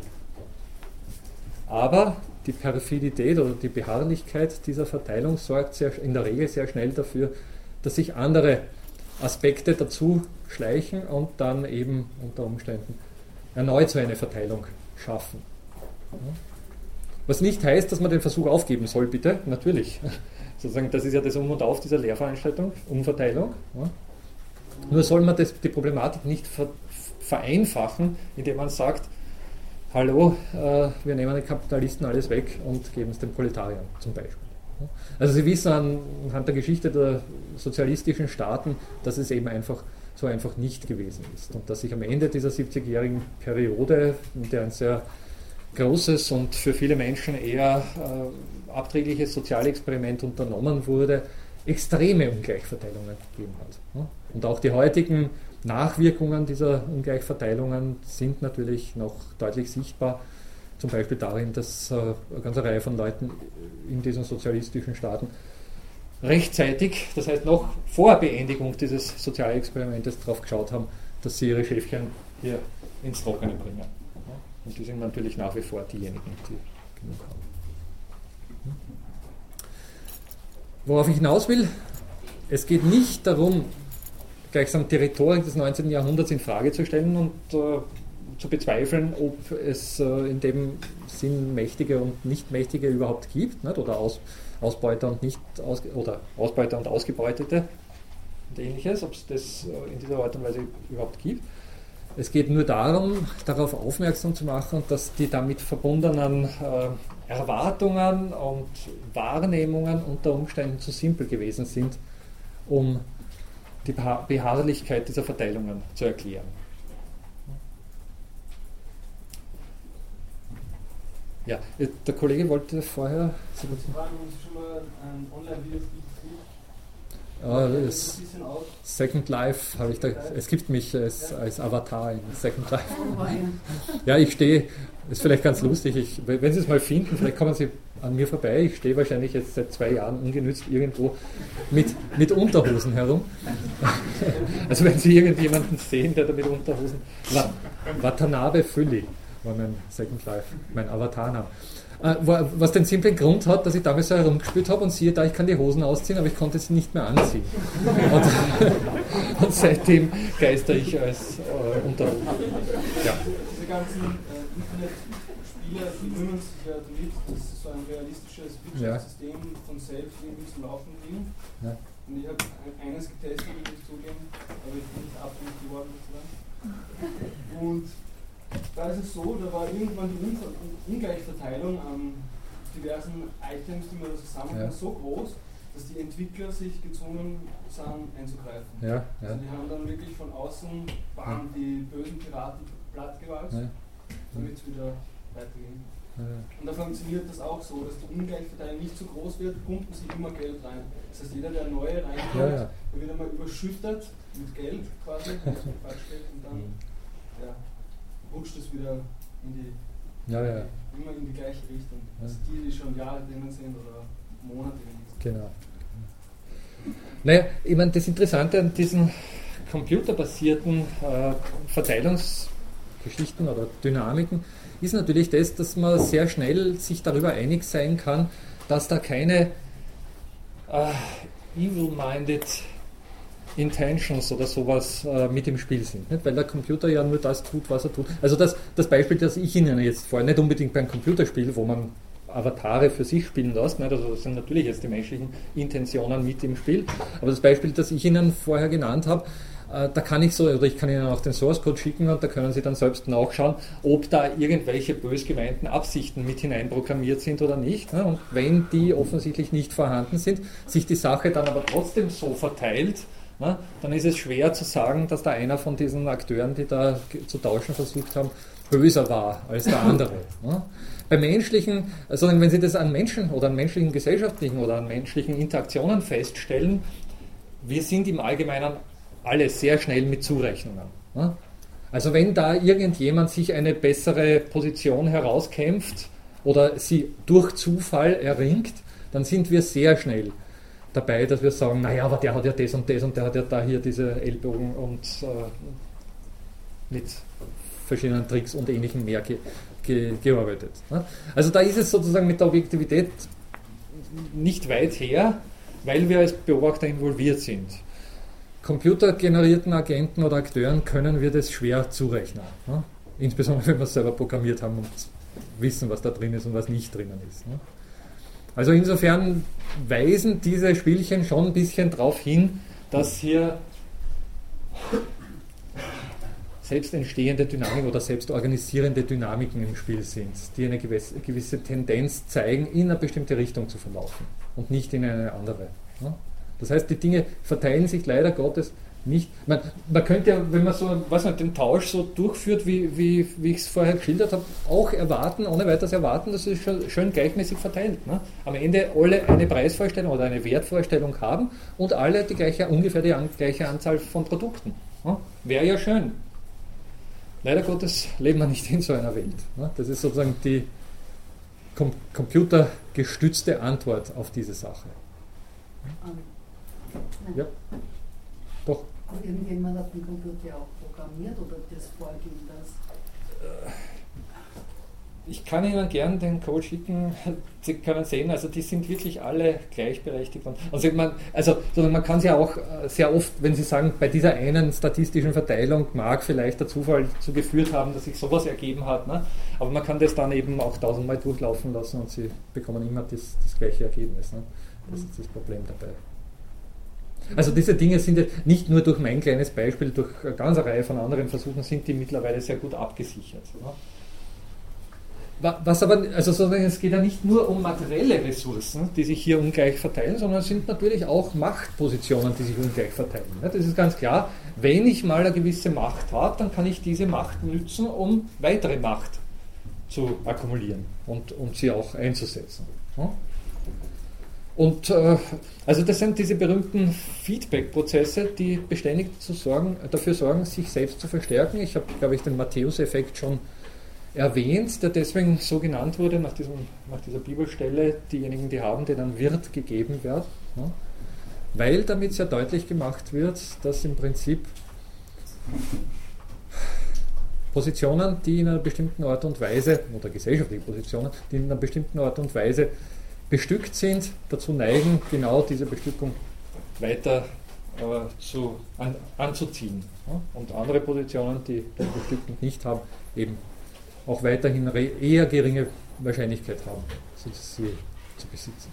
Aber die Perfidität oder die Beharrlichkeit dieser Verteilung sorgt sehr, in der Regel sehr schnell dafür, dass sich andere Aspekte dazu schleichen und dann eben unter Umständen erneut so eine Verteilung schaffen. Was nicht heißt, dass man den Versuch aufgeben soll, bitte, natürlich. Sozusagen, das ist ja das Um und Auf dieser Lehrveranstaltung, Umverteilung. Nur soll man das, die Problematik nicht vereinfachen, indem man sagt, hallo, äh, wir nehmen den Kapitalisten alles weg und geben es den Proletariern zum Beispiel. Also Sie wissen anhand der Geschichte der sozialistischen Staaten, dass es eben einfach so einfach nicht gewesen ist und dass sich am Ende dieser 70-jährigen Periode, in der ein sehr großes und für viele Menschen eher äh, abträgliches Sozialexperiment unternommen wurde, extreme Ungleichverteilungen gegeben hat. Und auch die heutigen Nachwirkungen dieser Ungleichverteilungen sind natürlich noch deutlich sichtbar. Zum Beispiel darin, dass äh, eine ganze Reihe von Leuten in diesen sozialistischen Staaten rechtzeitig, das heißt noch vor Beendigung dieses Sozialexperimentes, darauf geschaut haben, dass sie ihre Schäfchen hier ins Trockene bringen. Und die sind natürlich nach wie vor diejenigen, die genug haben. Worauf ich hinaus will, es geht nicht darum, gleichsam die Rhetorik des 19. Jahrhunderts in Frage zu stellen und äh, zu bezweifeln, ob es äh, in dem Sinn Mächtige und Nichtmächtige überhaupt gibt, nicht? oder Aus, Ausbeuter und nicht aus, oder Ausbeuter und Ausgebeutete und ähnliches, ob es das äh, in dieser Art und Weise überhaupt gibt. Es geht nur darum, darauf aufmerksam zu machen, dass die damit verbundenen äh, Erwartungen und Wahrnehmungen unter Umständen zu simpel gewesen sind, um die Beharrlichkeit dieser Verteilungen zu erklären. Ja, der Kollege wollte vorher. Sie fragen uns schon mal ein Online-Video ja, das Second Life habe ich da. Es gibt mich als, als Avatar in Second Life. Ja, ich stehe. Ist vielleicht ganz lustig. Ich, wenn Sie es mal finden, vielleicht kommen Sie an mir vorbei. Ich stehe wahrscheinlich jetzt seit zwei Jahren ungenützt irgendwo mit, mit Unterhosen herum. Also wenn Sie irgendjemanden sehen, der da mit Unterhosen. Watanabe Fülli war mein Second Life, mein Avatar-Name. Äh, was den simplen Grund hat, dass ich damals so herumgespielt habe und siehe da, ich kann die Hosen ausziehen, aber ich konnte sie nicht mehr anziehen. Und, und seitdem geister ich als äh, Unterhosen. Ja. Äh, Internetspiele, die rühmen sich ja damit, dass so ein realistisches Wirtschaftssystem ja. von selbst irgendwie zum Laufen bringt. Ja. Und ich habe eines getestet, muss ich zugeben, aber ich bin nicht abhängig geworden sozusagen. Und da ist es so, da war irgendwann die Ungleichverteilung an diversen Items, die man da zusammenbringt, ja. so groß, dass die Entwickler sich gezwungen sind einzugreifen. Ja, ja. Also die haben dann wirklich von außen bam, die bösen Piraten plattgewalzt, ja. Damit es wieder weiterging. Und da funktioniert das auch so, dass die Ungleichverteilung nicht so groß wird, pumpen sie immer Geld rein. Das heißt, jeder, der neue reinkommt, der wird einmal überschüttet mit Geld quasi, und dann mhm. ja, rutscht es wieder in die, ja, ja. immer in die gleiche Richtung. Ja. Also die, die schon Jahre drinnen sind oder Monate. Genau. Naja, ich meine, das Interessante an diesen computerbasierten äh, Verteilungsgeschichten oder Dynamiken ist natürlich das, dass man sehr schnell sich darüber einig sein kann, dass da keine äh, evil-minded Intentions oder sowas äh, mit im Spiel sind. Nicht? Weil der Computer ja nur das tut, was er tut. Also das, das Beispiel, das ich Ihnen jetzt vorher, nicht unbedingt beim Computerspiel, wo man Avatare für sich spielen lässt, nicht? also das sind natürlich jetzt die menschlichen Intentionen mit im Spiel, aber das Beispiel, das ich Ihnen vorher genannt habe, da kann ich so, oder ich kann Ihnen auch den Source Code schicken und da können Sie dann selbst nachschauen, ob da irgendwelche bös gemeinten Absichten mit hineinprogrammiert sind oder nicht. Ne? Und wenn die offensichtlich nicht vorhanden sind, sich die Sache dann aber trotzdem so verteilt, na, dann ist es schwer zu sagen, dass da einer von diesen Akteuren, die da zu tauschen versucht haben, böser war als der andere. bei menschlichen, sondern wenn Sie das an Menschen oder an menschlichen gesellschaftlichen oder an menschlichen Interaktionen feststellen, wir sind im Allgemeinen alle sehr schnell mit Zurechnungen. Ne? Also wenn da irgendjemand sich eine bessere Position herauskämpft oder sie durch Zufall erringt, dann sind wir sehr schnell dabei, dass wir sagen, naja, aber der hat ja das und das und der hat ja da hier diese Ellbogen und äh, mit verschiedenen Tricks und ähnlichem mehr ge ge gearbeitet. Ne? Also da ist es sozusagen mit der Objektivität nicht weit her, weil wir als Beobachter involviert sind. Computergenerierten Agenten oder Akteuren können wir das schwer zurechnen. Ne? Insbesondere wenn wir es selber programmiert haben und wissen, was da drin ist und was nicht drinnen ist. Ne? Also insofern weisen diese Spielchen schon ein bisschen darauf hin, dass hier selbst entstehende Dynamik oder selbst organisierende Dynamiken im Spiel sind, die eine gewisse Tendenz zeigen, in eine bestimmte Richtung zu verlaufen und nicht in eine andere. Das heißt, die Dinge verteilen sich leider Gottes nicht. Man, man könnte ja, wenn man so was nicht, den Tausch so durchführt, wie, wie, wie ich es vorher geschildert habe, auch erwarten, ohne weiteres erwarten, dass es schön, schön gleichmäßig verteilt. Ne? Am Ende alle eine Preisvorstellung oder eine Wertvorstellung haben und alle die gleiche, ungefähr die an, gleiche Anzahl von Produkten. Ne? Wäre ja schön. Leider Gottes leben wir nicht in so einer Welt. Ne? Das ist sozusagen die com computergestützte Antwort auf diese Sache. Ja. Doch. Aber irgendjemand hat den Computer auch programmiert oder das Vorgehen das? Ich kann Ihnen gern den Code schicken. Sie können sehen, also die sind wirklich alle gleichberechtigt. Also man, also man kann sie auch äh, sehr oft, wenn Sie sagen, bei dieser einen statistischen Verteilung mag vielleicht der Zufall dazu geführt haben, dass sich sowas ergeben hat. Ne? Aber man kann das dann eben auch tausendmal durchlaufen lassen und Sie bekommen immer das, das gleiche Ergebnis. Ne? Das ist das Problem dabei. Also diese Dinge sind jetzt nicht nur durch mein kleines Beispiel, durch eine ganze Reihe von anderen Versuchen sind die mittlerweile sehr gut abgesichert. Was aber, also es geht ja nicht nur um materielle Ressourcen, die sich hier ungleich verteilen, sondern es sind natürlich auch Machtpositionen, die sich ungleich verteilen. Das ist ganz klar. Wenn ich mal eine gewisse Macht habe, dann kann ich diese Macht nützen, um weitere Macht zu akkumulieren und, und sie auch einzusetzen. Und äh, also das sind diese berühmten Feedback-Prozesse, die beständig sorgen, dafür sorgen, sich selbst zu verstärken. Ich habe, glaube ich, den Matthäus-Effekt schon erwähnt, der deswegen so genannt wurde nach, diesem, nach dieser Bibelstelle, diejenigen, die haben, denen wird gegeben werden. Ja? Weil damit sehr deutlich gemacht wird, dass im Prinzip Positionen, die in einer bestimmten Art und Weise, oder gesellschaftliche Positionen, die in einer bestimmten Art und Weise bestückt sind, dazu neigen, genau diese Bestückung weiter äh, zu, an, anzuziehen. Ja? Und andere Positionen, die den Bestückung nicht haben, eben auch weiterhin eher geringe Wahrscheinlichkeit haben, sie zu besitzen.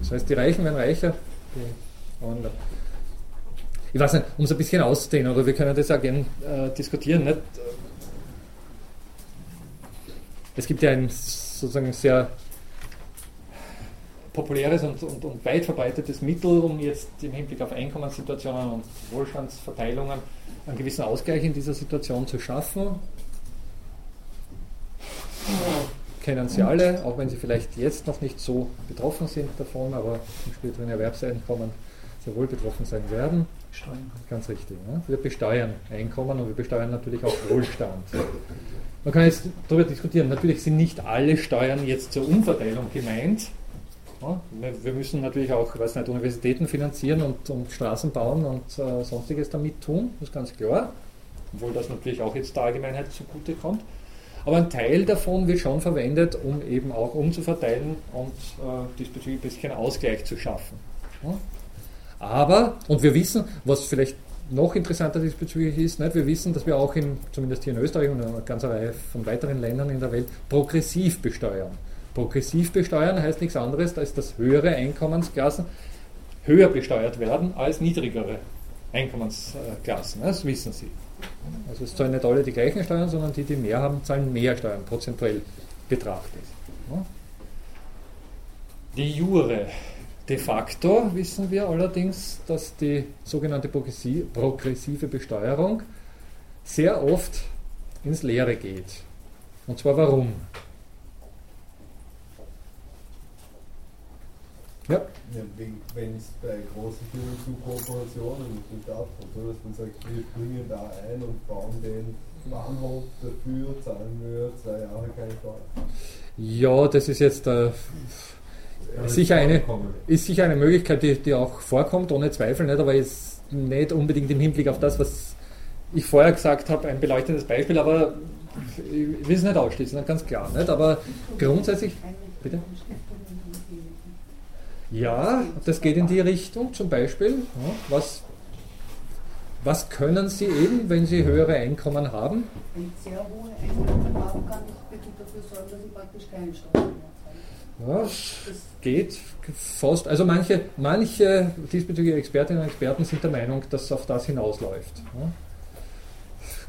Das heißt, die Reichen werden reicher, die Armen ich weiß nicht, um es ein bisschen auszudehnen, oder wir können das auch gerne äh, diskutieren. Nicht? Es gibt ja ein sozusagen sehr populäres und, und, und, weit verbreitetes Mittel, um jetzt im Hinblick auf Einkommenssituationen und Wohlstandsverteilungen einen gewissen Ausgleich in dieser Situation zu schaffen. Kennen Sie alle, auch wenn Sie vielleicht jetzt noch nicht so betroffen sind davon, aber im späteren Erwerbseinkommen sehr wohl betroffen sein werden. Steuern. Ganz richtig. Ne? Wir besteuern Einkommen und wir besteuern natürlich auch Wohlstand. Man kann jetzt darüber diskutieren, natürlich sind nicht alle Steuern jetzt zur Umverteilung gemeint, wir müssen natürlich auch weiß nicht, Universitäten finanzieren und, und Straßen bauen und äh, sonstiges damit tun, das ist ganz klar. Obwohl das natürlich auch jetzt der Allgemeinheit zugute kommt. Aber ein Teil davon wird schon verwendet, um eben auch umzuverteilen und äh, diesbezüglich ein bisschen Ausgleich zu schaffen. Aber, und wir wissen, was vielleicht noch interessanter diesbezüglich ist, nicht? wir wissen, dass wir auch in, zumindest hier in Österreich und in einer ganzen Reihe von weiteren Ländern in der Welt progressiv besteuern. Progressiv besteuern heißt nichts anderes, als dass höhere Einkommensklassen höher besteuert werden als niedrigere Einkommensklassen. Das wissen Sie. Also es zahlen nicht alle die gleichen Steuern, sondern die, die mehr haben, zahlen mehr Steuern, prozentuell betrachtet. Die Jure. De facto wissen wir allerdings, dass die sogenannte progressive Besteuerung sehr oft ins Leere geht. Und zwar warum? Ja. ja wenn es bei großen Firmen zu Kooperationen Staat kommt, dass man sagt, wir bringen da ein und bauen den Bahnhof dafür, zahlen wir zwei Jahre keine Steuer. Ja, das ist jetzt äh, sicher eine, ist sicher eine Möglichkeit, die, die auch vorkommt, ohne Zweifel, nicht, aber ist nicht unbedingt im Hinblick auf das, was ich vorher gesagt habe, ein beleuchtendes Beispiel, aber ich will es nicht ausschließen, ganz klar. Nicht? Aber grundsätzlich. Bitte? Ja, das geht in die Richtung zum Beispiel. Was, was können Sie eben, wenn Sie höhere Einkommen haben? Wenn ich sehr hohe Einkommen habe, kann ich wirklich dafür sorgen, dass ich praktisch keine Steuern mehr zahle. Ja, das geht fast. Also manche, manche diesbezügliche Expertinnen und Experten sind der Meinung, dass es auf das hinausläuft. Ja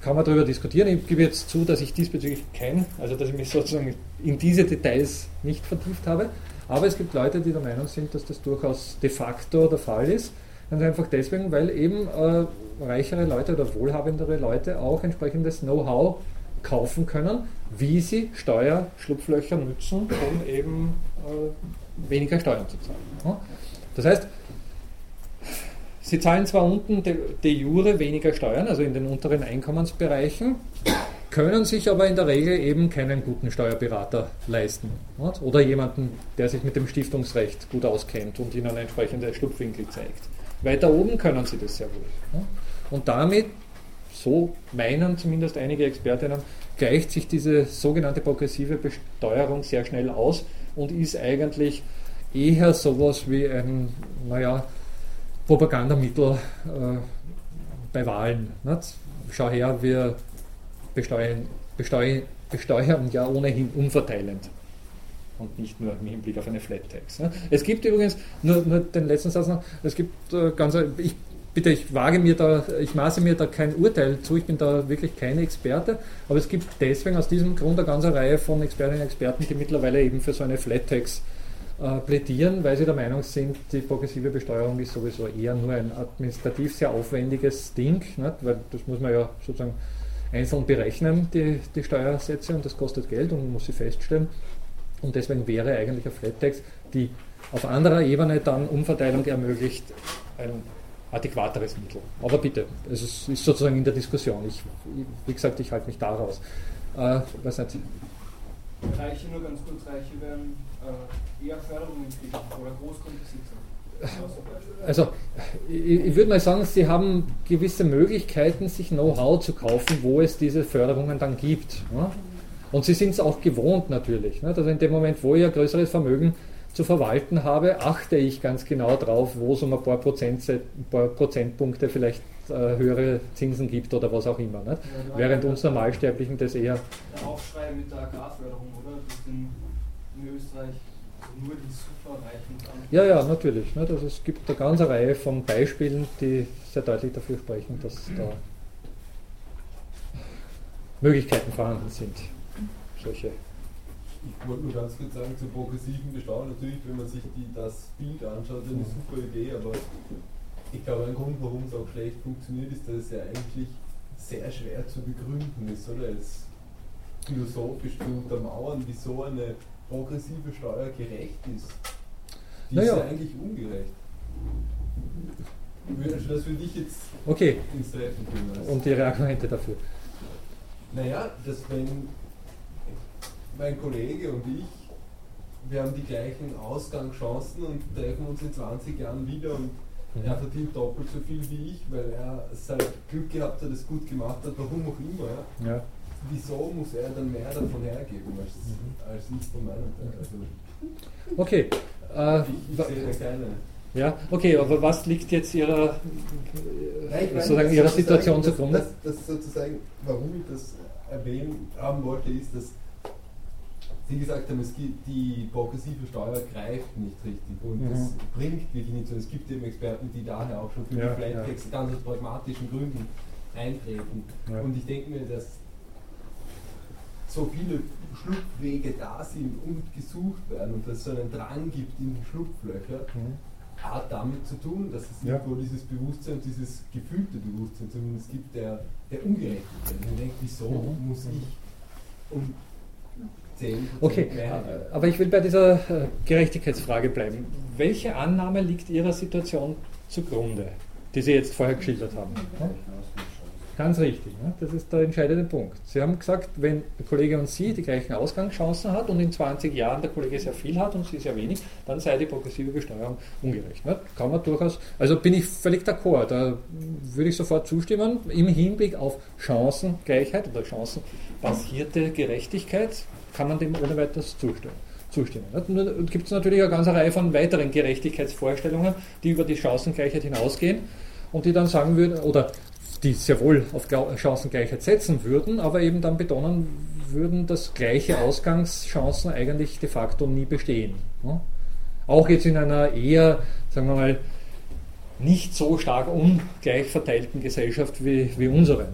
kann man darüber diskutieren. Ich gebe jetzt zu, dass ich diesbezüglich kein, also dass ich mich sozusagen in diese Details nicht vertieft habe. Aber es gibt Leute, die der Meinung sind, dass das durchaus de facto der Fall ist. Ganz einfach deswegen, weil eben äh, reichere Leute oder wohlhabendere Leute auch entsprechendes Know-how kaufen können, wie sie Steuerschlupflöcher nutzen, um eben äh, weniger Steuern zu zahlen. Das heißt, Sie zahlen zwar unten de, de jure weniger Steuern, also in den unteren Einkommensbereichen, können sich aber in der Regel eben keinen guten Steuerberater leisten. Oder jemanden, der sich mit dem Stiftungsrecht gut auskennt und ihnen entsprechende Schlupfwinkel zeigt. Weiter oben können sie das sehr wohl. Und damit, so meinen zumindest einige Expertinnen, gleicht sich diese sogenannte progressive Besteuerung sehr schnell aus und ist eigentlich eher sowas wie ein, naja, Propagandamittel äh, bei Wahlen. Nicht? Schau her, wir besteuern, besteuern, besteuern ja ohnehin umverteilend und nicht nur im Hinblick auf eine Flat Tax. Ne? Es gibt übrigens, nur, nur, den letzten Satz noch, es gibt äh, ganz, ich, bitte, ich wage mir da, ich maße mir da kein Urteil zu, ich bin da wirklich kein Experte, aber es gibt deswegen aus diesem Grund eine ganze Reihe von Expertinnen und Experten, die mittlerweile eben für so eine Flat Tax äh, plädieren, weil sie der Meinung sind, die progressive Besteuerung ist sowieso eher nur ein administrativ sehr aufwendiges Ding, nicht? weil das muss man ja sozusagen einzeln berechnen, die, die Steuersätze, und das kostet Geld und man muss sie feststellen. Und deswegen wäre eigentlich eine Flat Tax, die auf anderer Ebene dann Umverteilung ermöglicht, ein adäquateres Mittel. Aber bitte, es ist sozusagen in der Diskussion. Ich, wie gesagt, ich halte mich daraus. Äh, weiß nicht. Reiche, nur ganz kurz, Reiche werden äh, eher Förderungen kriegen oder Großgrundbesitzer? Also, ich, würde mal sagen, sie haben gewisse Möglichkeiten, sich Know-how zu kaufen, wo es diese Förderungen dann gibt. Ja? Und sie sind es auch gewohnt natürlich. Ne? Also in dem Moment, wo ich ein größeres Vermögen zu verwalten habe, achte ich ganz genau drauf, wo es um ein paar, Prozent, ein paar Prozentpunkte vielleicht äh, höhere Zinsen gibt oder was auch immer. Nicht? Ja, Während uns Normalsterblichen das eher. Der Aufschrei mit der Agrarförderung, oder? Das in Österreich nur die Superreichen. Ja, ja, natürlich. Ne? Also es gibt eine ganze Reihe von Beispielen, die sehr deutlich dafür sprechen, dass da Möglichkeiten vorhanden sind. Solche. Ich wollte nur ganz kurz sagen, zur progressiven Besteuerung, natürlich, wenn man sich die, das Bild anschaut, ist eine mhm. super Idee, aber ich glaube, ein Grund, warum es auch schlecht funktioniert, ist, dass es ja eigentlich sehr schwer zu begründen ist, oder? Jetzt philosophisch zu untermauern, wieso eine progressive Steuer gerecht ist. Die naja. ist ja eigentlich ungerecht. Das für dich jetzt okay. ins Treffen bringen? Also? Und Ihre Argumente dafür? Naja, dass wenn mein Kollege und ich, wir haben die gleichen Ausgangschancen und treffen uns in 20 Jahren wieder und mhm. er verdient doppelt so viel wie ich, weil er sein Glück gehabt hat, es gut gemacht hat, warum auch immer. Ja wieso muss er dann mehr davon hergeben als, als ich von meinem Teil? Also, okay. Äh, ich, ich keine. Ja, okay, aber was liegt jetzt Ihrer, Nein, sozusagen ihrer Situation zugrunde? Das, das sozusagen, warum ich das erwähnen haben wollte, ist, dass Sie gesagt haben, es gibt, die progressive Steuer greift nicht richtig und mhm. das bringt wirklich nichts. Und es gibt eben Experten, die daher auch schon für ja, die Flat ja. ganz aus pragmatischen Gründen eintreten. Ja. Und ich denke mir, dass so viele Schlupfwege da sind und gesucht werden und dass es so einen Drang gibt in die Schlupflöcher, mhm. hat damit zu tun, dass es ja. irgendwo dieses Bewusstsein, dieses gefühlte Bewusstsein zumindest gibt, der, der Ungerechtigkeit. Man denkt, wieso mhm. muss ich um 10 Okay, mehr aber ich will bei dieser äh, Gerechtigkeitsfrage bleiben. welche Annahme liegt Ihrer Situation zugrunde, die Sie jetzt vorher geschildert haben? Ganz richtig, ne? das ist der entscheidende Punkt. Sie haben gesagt, wenn der Kollege und Sie die gleichen Ausgangschancen hat und in 20 Jahren der Kollege sehr viel hat und Sie sehr wenig, dann sei die progressive Besteuerung ungerecht. Ne? Kann man durchaus, also bin ich völlig d'accord, da würde ich sofort zustimmen, im Hinblick auf Chancengleichheit oder chancenbasierte Gerechtigkeit kann man dem ohne weiteres zustimmen zustimmen. Nun gibt es natürlich eine ganze Reihe von weiteren Gerechtigkeitsvorstellungen, die über die Chancengleichheit hinausgehen und die dann sagen würden, oder die sehr wohl auf Chancengleichheit setzen würden, aber eben dann betonen würden, dass gleiche Ausgangschancen eigentlich de facto nie bestehen. Auch jetzt in einer eher, sagen wir mal, nicht so stark ungleich verteilten Gesellschaft wie, wie unseren,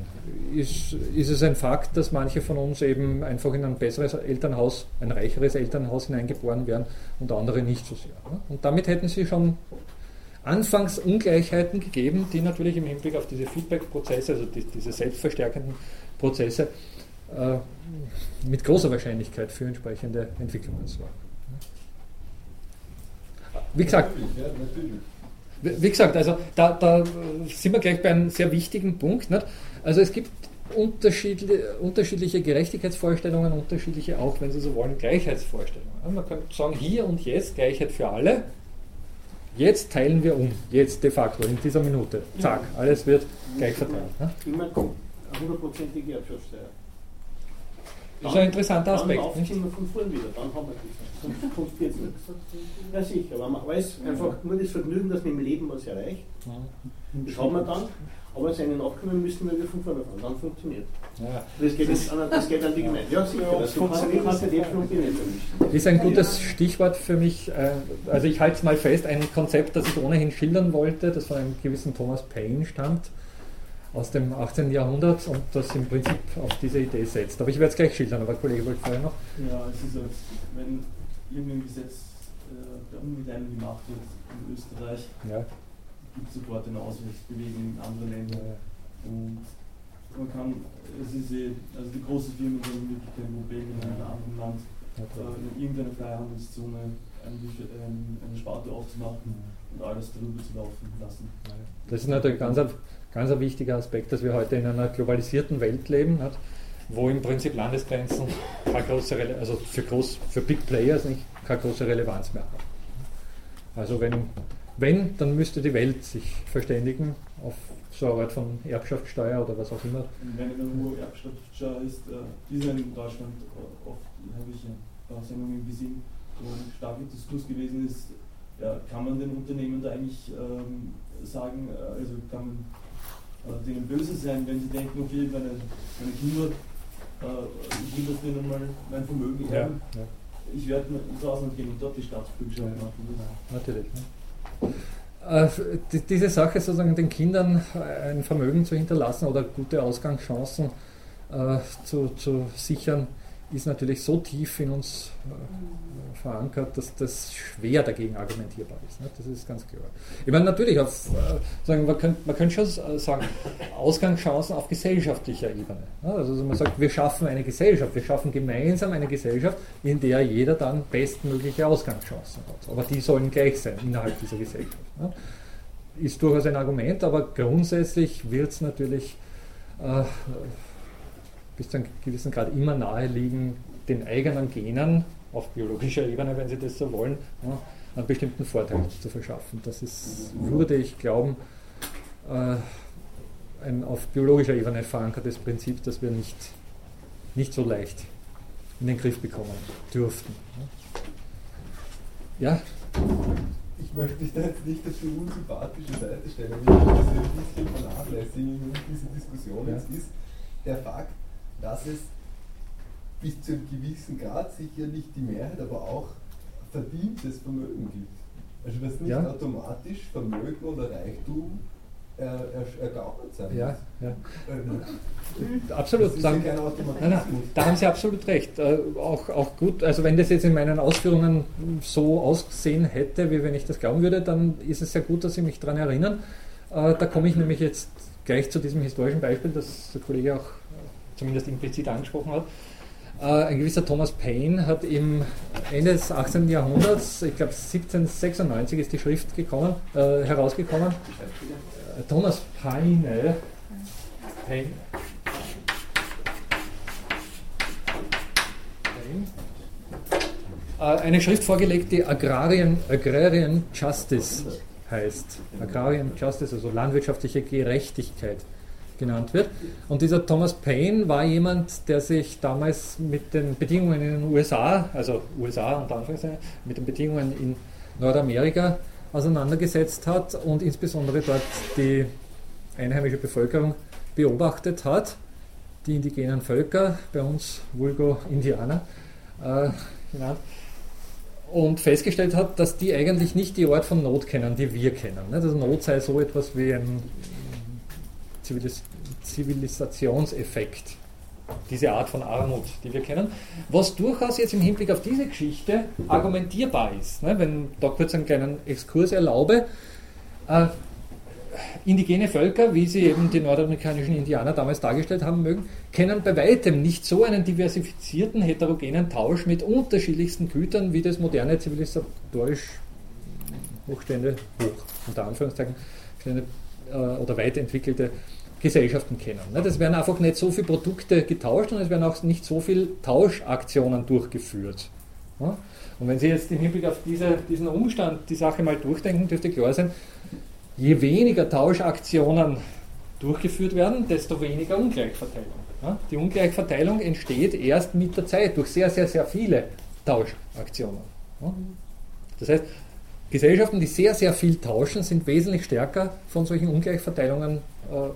ist, ist es ein Fakt, dass manche von uns eben einfach in ein besseres Elternhaus, ein reicheres Elternhaus hineingeboren werden und andere nicht so sehr. Und damit hätten sie schon anfangs Ungleichheiten gegeben, die natürlich im Hinblick auf diese Feedback-Prozesse, also die, diese selbstverstärkenden Prozesse, äh, mit großer Wahrscheinlichkeit für entsprechende Entwicklungen sorgen. Wie gesagt, wie gesagt, also da, da, sind wir gleich bei einem sehr wichtigen Punkt. Nicht? Also es gibt unterschiedliche, unterschiedliche Gerechtigkeitsvorstellungen, unterschiedliche auch, wenn Sie so wollen, Gleichheitsvorstellungen. Man kann sagen, hier und jetzt Gleichheit für alle, Jetzt teilen wir um, jetzt de facto, in dieser Minute. Zack, alles wird gleich verteilt. Ne? Immer hundertprozentige Erbschaftssteuer. Das ist ein interessanter Aspekt. Dann nicht? wir von vorn wieder, dann haben wir das. Sonst kommt jetzt nichts. Ja sicher, aber man weiß einfach nur das Vergnügen, dass man im Leben was erreicht. Das haben wir dann. Aber seine Nachkommen müssen wir wieder von vorne fahren, dann funktioniert ja. das, geht das, an, das geht an die Gemeinde. Ja, sicher, das funktioniert Das ist ein gutes Stichwort für mich. Äh, also ich halte es mal fest, ein Konzept, das ich ohnehin schildern wollte, das von einem gewissen Thomas Paine stammt, aus dem 18. Jahrhundert und das im Prinzip auf diese Idee setzt. Aber ich werde es gleich schildern, aber Kollege wollte vorher noch. Ja, es ist so, wenn irgendein Gesetz äh, der Umgedeihung gemacht wird in Österreich, ja gibt sofort eine Auswärtsbewegung in andere Länder. Und man kann, es ist eh, also die großen Firmen haben wirklich kein Problem in einem anderen Land, äh, in irgendeiner Freihandelszone eine, eine Sparte aufzumachen und alles darüber zu laufen lassen. Das ist natürlich ganz, ganz ein wichtiger Aspekt, dass wir heute in einer globalisierten Welt leben, wo im Prinzip Landesgrenzen keine große Rele also für, groß, für Big Players nicht, keine große Relevanz mehr haben. Also wenn wenn, dann müsste die Welt sich verständigen auf so eine Art von Erbschaftssteuer oder was auch immer. Wenn eine hohe Erbschaftssteuer ist, äh, ist in Deutschland äh, oft, habe ich ja Sendungen gesehen, wo ein starker Diskurs gewesen ist, ja, kann man den Unternehmen da eigentlich ähm, sagen, äh, also kann man äh, denen böse sein, wenn sie denken, okay, meine, meine Kinder, äh, ich will das denen mal mein Vermögen erben. Ja, ja. Ich werde ins Ausland gehen und dort die Staatsbürgerschaft machen. Natürlich. Ne? Äh, diese Sache, sozusagen den Kindern ein Vermögen zu hinterlassen oder gute Ausgangschancen äh, zu, zu sichern, ist natürlich so tief in uns äh, verankert, dass das schwer dagegen argumentierbar ist. Ne? Das ist ganz klar. Ich meine, natürlich, auf, äh, sagen, man, könnte, man könnte schon sagen, Ausgangschancen auf gesellschaftlicher Ebene. Ne? Also man sagt, wir schaffen eine Gesellschaft, wir schaffen gemeinsam eine Gesellschaft, in der jeder dann bestmögliche Ausgangschancen hat. Aber die sollen gleich sein innerhalb dieser Gesellschaft. Ne? Ist durchaus ein Argument, aber grundsätzlich wird es natürlich äh, bis zu einem gewissen Grad immer nahe liegen, den eigenen Genen auf biologischer Ebene, wenn Sie das so wollen, ja, einen bestimmten Vorteil zu verschaffen. Das ist, würde ich glauben, äh, ein auf biologischer Ebene verankertes Prinzip, das wir nicht, nicht so leicht in den Griff bekommen dürften. Ja? Ich möchte mich da jetzt nicht auf die unsympathische Seite stellen, ich möchte das ein bisschen vernachlässigen in dieser Diskussion. Ja. Jetzt ist der Fakt, dass es bis zu einem gewissen Grad sicher nicht die Mehrheit, aber auch verdientes Vermögen gibt. Also dass nicht ja. automatisch Vermögen oder Reichtum ergaunert sein ja, ja. Äh, absolut. Das dann, nein, nein, da haben Sie absolut recht. Äh, auch, auch gut, also wenn das jetzt in meinen Ausführungen so ausgesehen hätte, wie wenn ich das glauben würde, dann ist es sehr gut, dass Sie mich daran erinnern. Äh, da komme ich nämlich jetzt gleich zu diesem historischen Beispiel, das der Kollege auch zumindest implizit angesprochen hat. Äh, ein gewisser Thomas Paine hat im Ende des 18. Jahrhunderts, ich glaube 1796 ist die Schrift gekommen, äh, herausgekommen. Äh, Thomas Paine, Paine äh, eine Schrift vorgelegt, die Agrarian, Agrarian Justice heißt. Agrarian Justice, also landwirtschaftliche Gerechtigkeit genannt wird. Und dieser Thomas Paine war jemand, der sich damals mit den Bedingungen in den USA, also USA und Anführungszeichen, mit den Bedingungen in Nordamerika auseinandergesetzt hat und insbesondere dort die einheimische Bevölkerung beobachtet hat, die indigenen Völker, bei uns Vulgo Indianer äh, genannt, und festgestellt hat, dass die eigentlich nicht die Art von Not kennen, die wir kennen. Also Not sei so etwas wie ein Zivilis Zivilisationseffekt, diese Art von Armut, die wir kennen, was durchaus jetzt im Hinblick auf diese Geschichte argumentierbar ist. Ne? Wenn da kurz einen kleinen Exkurs erlaube, äh, indigene Völker, wie sie eben die nordamerikanischen Indianer damals dargestellt haben mögen, kennen bei weitem nicht so einen diversifizierten, heterogenen Tausch mit unterschiedlichsten Gütern, wie das moderne zivilisatorisch Hochstände, hoch, unter Anführungszeichen, äh, oder weit entwickelte Gesellschaften kennen. Es werden einfach nicht so viele Produkte getauscht und es werden auch nicht so viele Tauschaktionen durchgeführt. Und wenn Sie jetzt im Hinblick auf diese, diesen Umstand die Sache mal durchdenken, dürfte klar sein, je weniger Tauschaktionen durchgeführt werden, desto weniger Ungleichverteilung. Die Ungleichverteilung entsteht erst mit der Zeit durch sehr, sehr, sehr viele Tauschaktionen. Das heißt, Gesellschaften, die sehr, sehr viel tauschen, sind wesentlich stärker von solchen Ungleichverteilungen äh,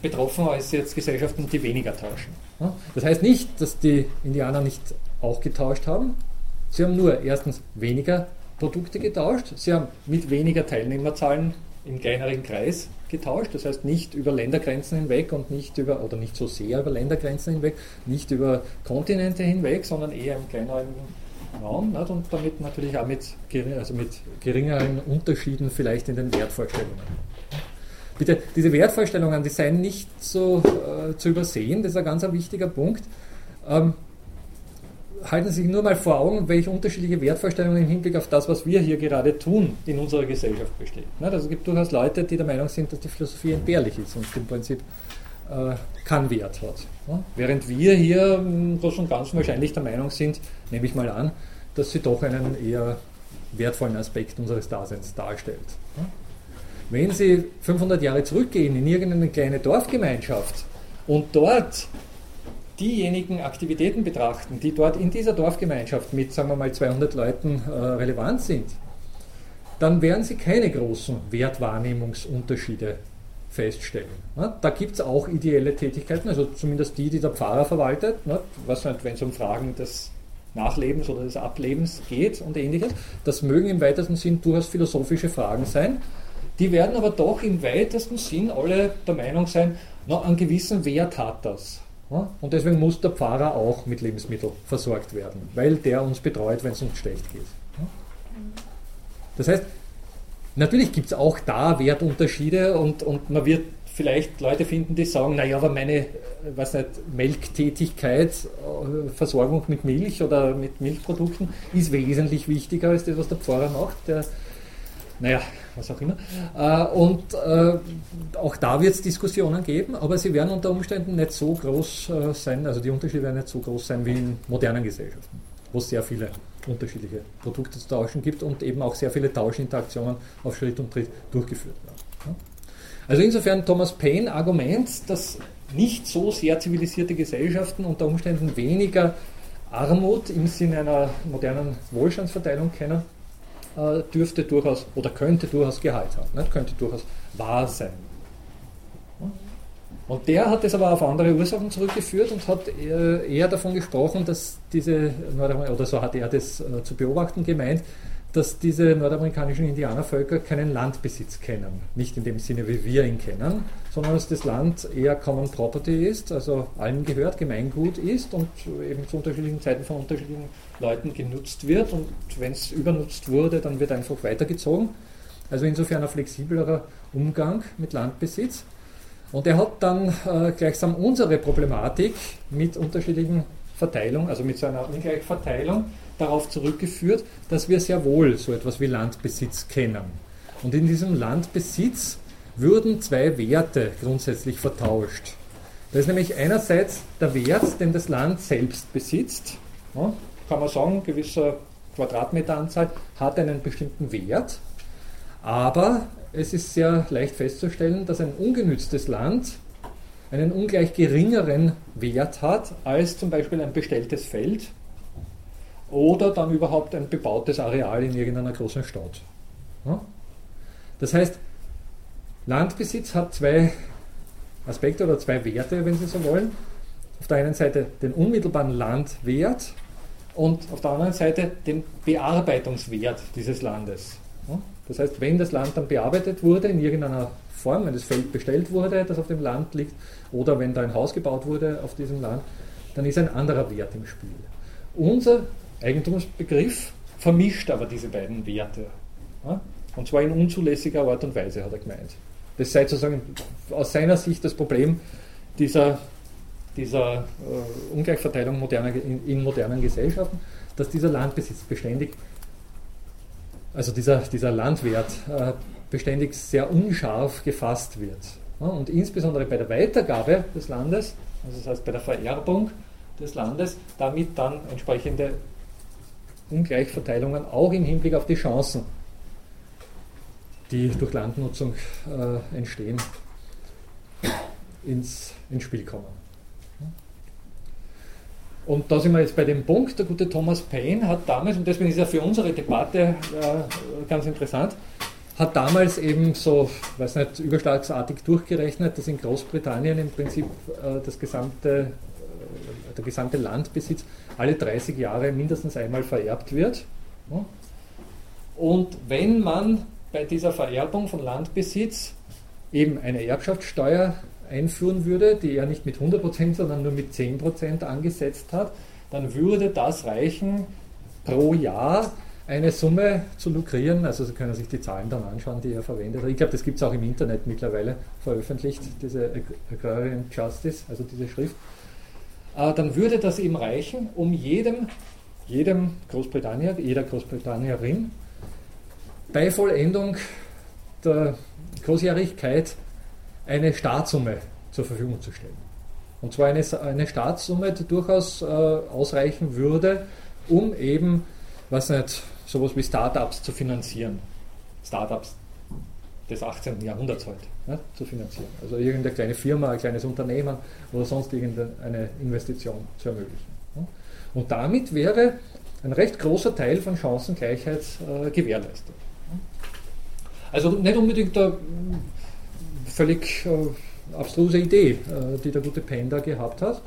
betroffen als jetzt Gesellschaften, die weniger tauschen. Das heißt nicht, dass die Indianer nicht auch getauscht haben. Sie haben nur erstens weniger Produkte getauscht, sie haben mit weniger Teilnehmerzahlen im kleineren Kreis getauscht, das heißt nicht über Ländergrenzen hinweg und nicht über, oder nicht so sehr über Ländergrenzen hinweg, nicht über Kontinente hinweg, sondern eher im kleineren Raum nicht? und damit natürlich auch mit, also mit geringeren Unterschieden vielleicht in den Wertvorstellungen. Bitte, diese Wertvorstellungen, die seien nicht so äh, zu übersehen, das ist ein ganz ein wichtiger Punkt. Ähm, halten Sie sich nur mal vor Augen, welche unterschiedliche Wertvorstellungen im Hinblick auf das, was wir hier gerade tun, in unserer Gesellschaft bestehen. Also es gibt durchaus Leute, die der Meinung sind, dass die Philosophie entbehrlich ist und im Prinzip äh, keinen Wert hat. Während wir hier im Großen und Ganzen wahrscheinlich der Meinung sind, nehme ich mal an, dass sie doch einen eher wertvollen Aspekt unseres Daseins darstellt. Wenn Sie 500 Jahre zurückgehen in irgendeine kleine Dorfgemeinschaft und dort diejenigen Aktivitäten betrachten, die dort in dieser Dorfgemeinschaft mit, sagen wir mal, 200 Leuten äh, relevant sind, dann werden Sie keine großen Wertwahrnehmungsunterschiede feststellen. Ne? Da gibt es auch ideelle Tätigkeiten, also zumindest die, die der Pfarrer verwaltet, ne? nicht, wenn es um Fragen des Nachlebens oder des Ablebens geht und ähnliches. Das mögen im weitesten Sinn durchaus philosophische Fragen sein. Die werden aber doch im weitesten Sinn alle der Meinung sein, na, einen gewissen Wert hat das. Und deswegen muss der Pfarrer auch mit Lebensmitteln versorgt werden, weil der uns betreut, wenn es uns schlecht geht. Das heißt, natürlich gibt es auch da Wertunterschiede und, und man wird vielleicht Leute finden, die sagen, naja, aber meine äh, was nicht, Melktätigkeit, äh, Versorgung mit Milch oder mit Milchprodukten ist wesentlich wichtiger als das, was der Pfarrer macht. Der naja, was auch immer. Äh, und äh, auch da wird es Diskussionen geben, aber sie werden unter Umständen nicht so groß äh, sein, also die Unterschiede werden nicht so groß sein wie in modernen Gesellschaften, wo es sehr viele unterschiedliche Produkte zu tauschen gibt und eben auch sehr viele Tauschinteraktionen auf Schritt und Tritt durchgeführt werden. Also insofern Thomas Paine Argument, dass nicht so sehr zivilisierte Gesellschaften unter Umständen weniger Armut im Sinne einer modernen Wohlstandsverteilung kennen, äh, dürfte durchaus oder könnte durchaus Gehalt haben, nicht? könnte durchaus wahr sein. Und der hat es aber auf andere Ursachen zurückgeführt und hat eher davon gesprochen, dass diese, oder so hat er das äh, zu beobachten gemeint, dass diese nordamerikanischen Indianervölker keinen Landbesitz kennen. Nicht in dem Sinne, wie wir ihn kennen, sondern dass das Land eher Common Property ist, also allen gehört, Gemeingut ist und eben zu unterschiedlichen Zeiten von unterschiedlichen Leuten genutzt wird. Und wenn es übernutzt wurde, dann wird einfach weitergezogen. Also insofern ein flexiblerer Umgang mit Landbesitz. Und er hat dann äh, gleichsam unsere Problematik mit unterschiedlichen Verteilungen, also mit so einer Ungleichverteilung, darauf zurückgeführt, dass wir sehr wohl so etwas wie Landbesitz kennen. Und in diesem Landbesitz würden zwei Werte grundsätzlich vertauscht. Da ist nämlich einerseits der Wert, den das Land selbst besitzt. Ja, kann man sagen, gewisser Quadratmeteranzahl hat einen bestimmten Wert. Aber es ist sehr leicht festzustellen, dass ein ungenütztes Land einen ungleich geringeren Wert hat als zum Beispiel ein bestelltes Feld oder dann überhaupt ein bebautes Areal in irgendeiner großen Stadt. Das heißt, Landbesitz hat zwei Aspekte oder zwei Werte, wenn Sie so wollen. Auf der einen Seite den unmittelbaren Landwert und auf der anderen Seite den Bearbeitungswert dieses Landes. Das heißt, wenn das Land dann bearbeitet wurde in irgendeiner Form, wenn das Feld bestellt wurde, das auf dem Land liegt, oder wenn da ein Haus gebaut wurde auf diesem Land, dann ist ein anderer Wert im Spiel. Unser Eigentumsbegriff vermischt aber diese beiden Werte. Und zwar in unzulässiger Art und Weise, hat er gemeint. Das sei sozusagen aus seiner Sicht das Problem dieser, dieser äh, Ungleichverteilung moderner, in, in modernen Gesellschaften, dass dieser Landbesitz beständig also dieser, dieser Landwert, äh, beständig sehr unscharf gefasst wird. Und insbesondere bei der Weitergabe des Landes, also das heißt bei der Vererbung des Landes, damit dann entsprechende Ungleichverteilungen auch im Hinblick auf die Chancen, die durch Landnutzung äh, entstehen, ins, ins Spiel kommen. Und da sind wir jetzt bei dem Punkt, der gute Thomas Paine hat damals, und deswegen ist er für unsere Debatte äh, ganz interessant, hat damals eben so, weiß nicht, überschlagsartig durchgerechnet, dass in Großbritannien im Prinzip äh, das gesamte, äh, der gesamte Landbesitz alle 30 Jahre mindestens einmal vererbt wird. Ja? Und wenn man bei dieser Vererbung von Landbesitz eben eine Erbschaftssteuer einführen würde, die er nicht mit 100%, sondern nur mit 10% angesetzt hat, dann würde das reichen, pro Jahr eine Summe zu lukrieren. Also Sie können sich die Zahlen dann anschauen, die er verwendet hat. Ich glaube, das gibt es auch im Internet mittlerweile veröffentlicht, diese Agrarian Justice, also diese Schrift. Äh, dann würde das eben reichen, um jedem, jedem Großbritannier, jeder Großbritannierin bei Vollendung der Großjährigkeit eine Startsumme zur Verfügung zu stellen. Und zwar eine, eine Startsumme, die durchaus äh, ausreichen würde, um eben, was nicht, sowas wie Startups zu finanzieren. Startups des 18. Jahrhunderts heute ja, zu finanzieren. Also irgendeine kleine Firma, ein kleines Unternehmen oder sonst irgendeine Investition zu ermöglichen. Ja. Und damit wäre ein recht großer Teil von Chancengleichheit äh, gewährleistet. Also nicht unbedingt der völlig äh, abstruse Idee, äh, die der gute Penn gehabt hat.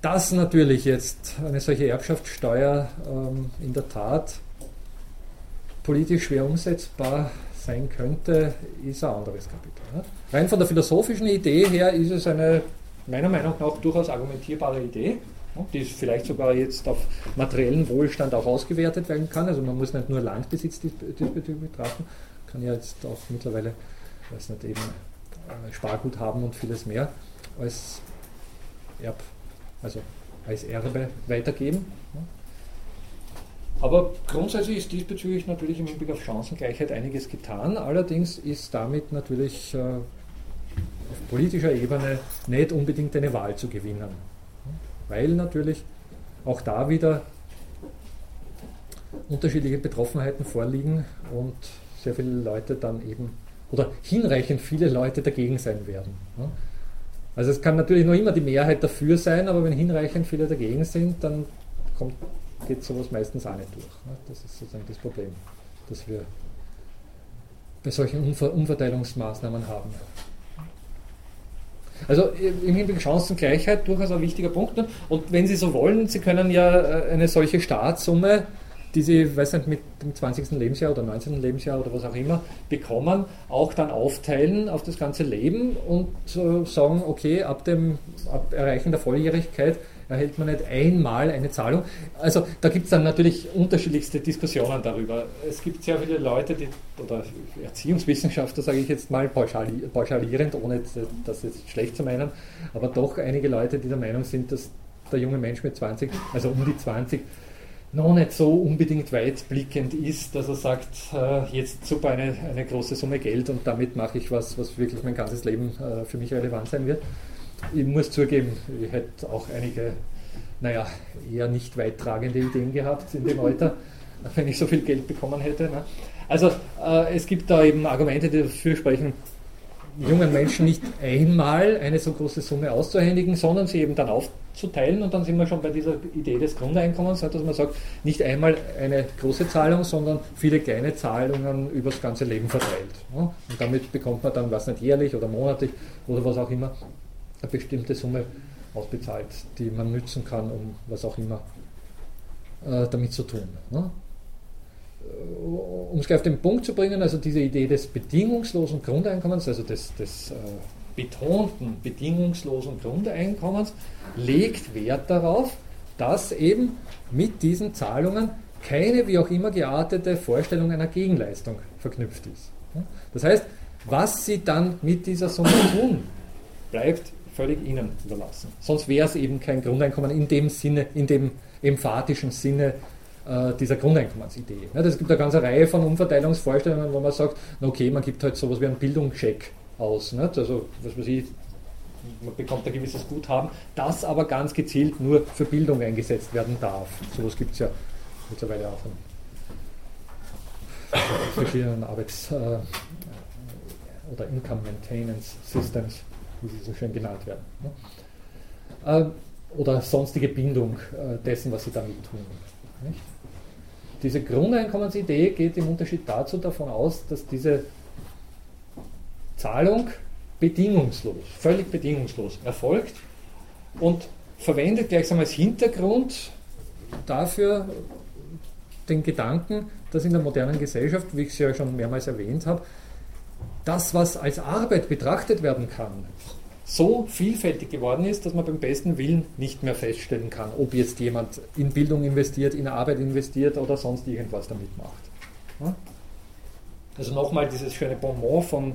Dass natürlich jetzt eine solche Erbschaftssteuer ähm, in der Tat politisch schwer umsetzbar sein könnte, ist ein anderes Kapitel. Ne? Rein von der philosophischen Idee her ist es eine meiner Meinung nach durchaus argumentierbare Idee, ne? die vielleicht sogar jetzt auf materiellen Wohlstand auch ausgewertet werden kann. Also man muss nicht nur Landbesitz betrachten, kann ja jetzt auch mittlerweile, weiß nicht, eben äh, Spargut haben und vieles mehr als Erb, also als Erbe weitergeben. Aber grundsätzlich ist diesbezüglich natürlich im Hinblick auf Chancengleichheit einiges getan. Allerdings ist damit natürlich äh, auf politischer Ebene nicht unbedingt eine Wahl zu gewinnen. Weil natürlich auch da wieder unterschiedliche Betroffenheiten vorliegen und sehr viele Leute dann eben oder hinreichend viele Leute dagegen sein werden. Also es kann natürlich noch immer die Mehrheit dafür sein, aber wenn hinreichend viele dagegen sind, dann kommt, geht sowas meistens auch nicht durch. Das ist sozusagen das Problem, das wir bei solchen Umverteilungsmaßnahmen haben. Also im Hinblick Chancengleichheit durchaus ein wichtiger Punkt. Und wenn Sie so wollen, Sie können ja äh, eine solche Startsumme die sie, weiß nicht, mit dem 20. Lebensjahr oder 19. Lebensjahr oder was auch immer bekommen, auch dann aufteilen auf das ganze Leben und äh, sagen, okay, ab dem ab Erreichen der Volljährigkeit erhält man nicht einmal eine Zahlung. Also da gibt es dann natürlich unterschiedlichste Diskussionen darüber. Es gibt sehr viele Leute, die, oder Erziehungswissenschaftler sage ich jetzt mal pauschalierend, ohne das jetzt schlecht zu meinen, aber doch einige Leute, die der Meinung sind, dass der junge Mensch mit 20, also um die 20, noch nicht so unbedingt weitblickend ist, dass er sagt, äh, jetzt super eine, eine große Summe Geld und damit mache ich was, was wirklich mein ganzes Leben äh, für mich relevant sein wird. Ich muss zugeben, ich hätte auch einige, naja, eher nicht weittragende Ideen gehabt in dem Alter, wenn ich so viel Geld bekommen hätte. Ne? Also äh, es gibt da eben Argumente, die dafür sprechen, jungen Menschen nicht einmal eine so große Summe auszuhändigen, sondern sie eben dann aufzuteilen und dann sind wir schon bei dieser Idee des Grundeinkommens, dass man sagt, nicht einmal eine große Zahlung, sondern viele kleine Zahlungen über das ganze Leben verteilt. Und damit bekommt man dann, was nicht jährlich oder monatlich oder was auch immer, eine bestimmte Summe ausbezahlt, die man nützen kann, um was auch immer äh, damit zu tun. Äh, um es gleich auf den Punkt zu bringen, also diese Idee des bedingungslosen Grundeinkommens, also des, des äh, betonten bedingungslosen Grundeinkommens, legt Wert darauf, dass eben mit diesen Zahlungen keine wie auch immer geartete Vorstellung einer Gegenleistung verknüpft ist. Das heißt, was Sie dann mit dieser Summe tun, bleibt völlig Ihnen überlassen. Sonst wäre es eben kein Grundeinkommen in dem Sinne, in dem emphatischen Sinne, äh, dieser Grundeinkommensidee. Es gibt eine ganze Reihe von Umverteilungsvorstellungen, wo man sagt, okay, man gibt halt sowas wie einen Bildungscheck aus. Also, was weiß ich, man bekommt ein gewisses Guthaben, das aber ganz gezielt nur für Bildung eingesetzt werden darf. Sowas gibt es ja mittlerweile auch in verschiedenen Arbeits- äh, oder Income Maintenance Systems, wie sie so schön genannt werden. Äh, oder sonstige Bindung dessen, was sie damit tun. Nicht? Diese Grundeinkommensidee geht im Unterschied dazu davon aus, dass diese Zahlung bedingungslos, völlig bedingungslos erfolgt und verwendet gleichsam als Hintergrund dafür den Gedanken, dass in der modernen Gesellschaft, wie ich es ja schon mehrmals erwähnt habe, das, was als Arbeit betrachtet werden kann, so vielfältig geworden ist, dass man beim besten Willen nicht mehr feststellen kann, ob jetzt jemand in Bildung investiert, in Arbeit investiert oder sonst irgendwas damit macht. Also nochmal dieses schöne Bonbon von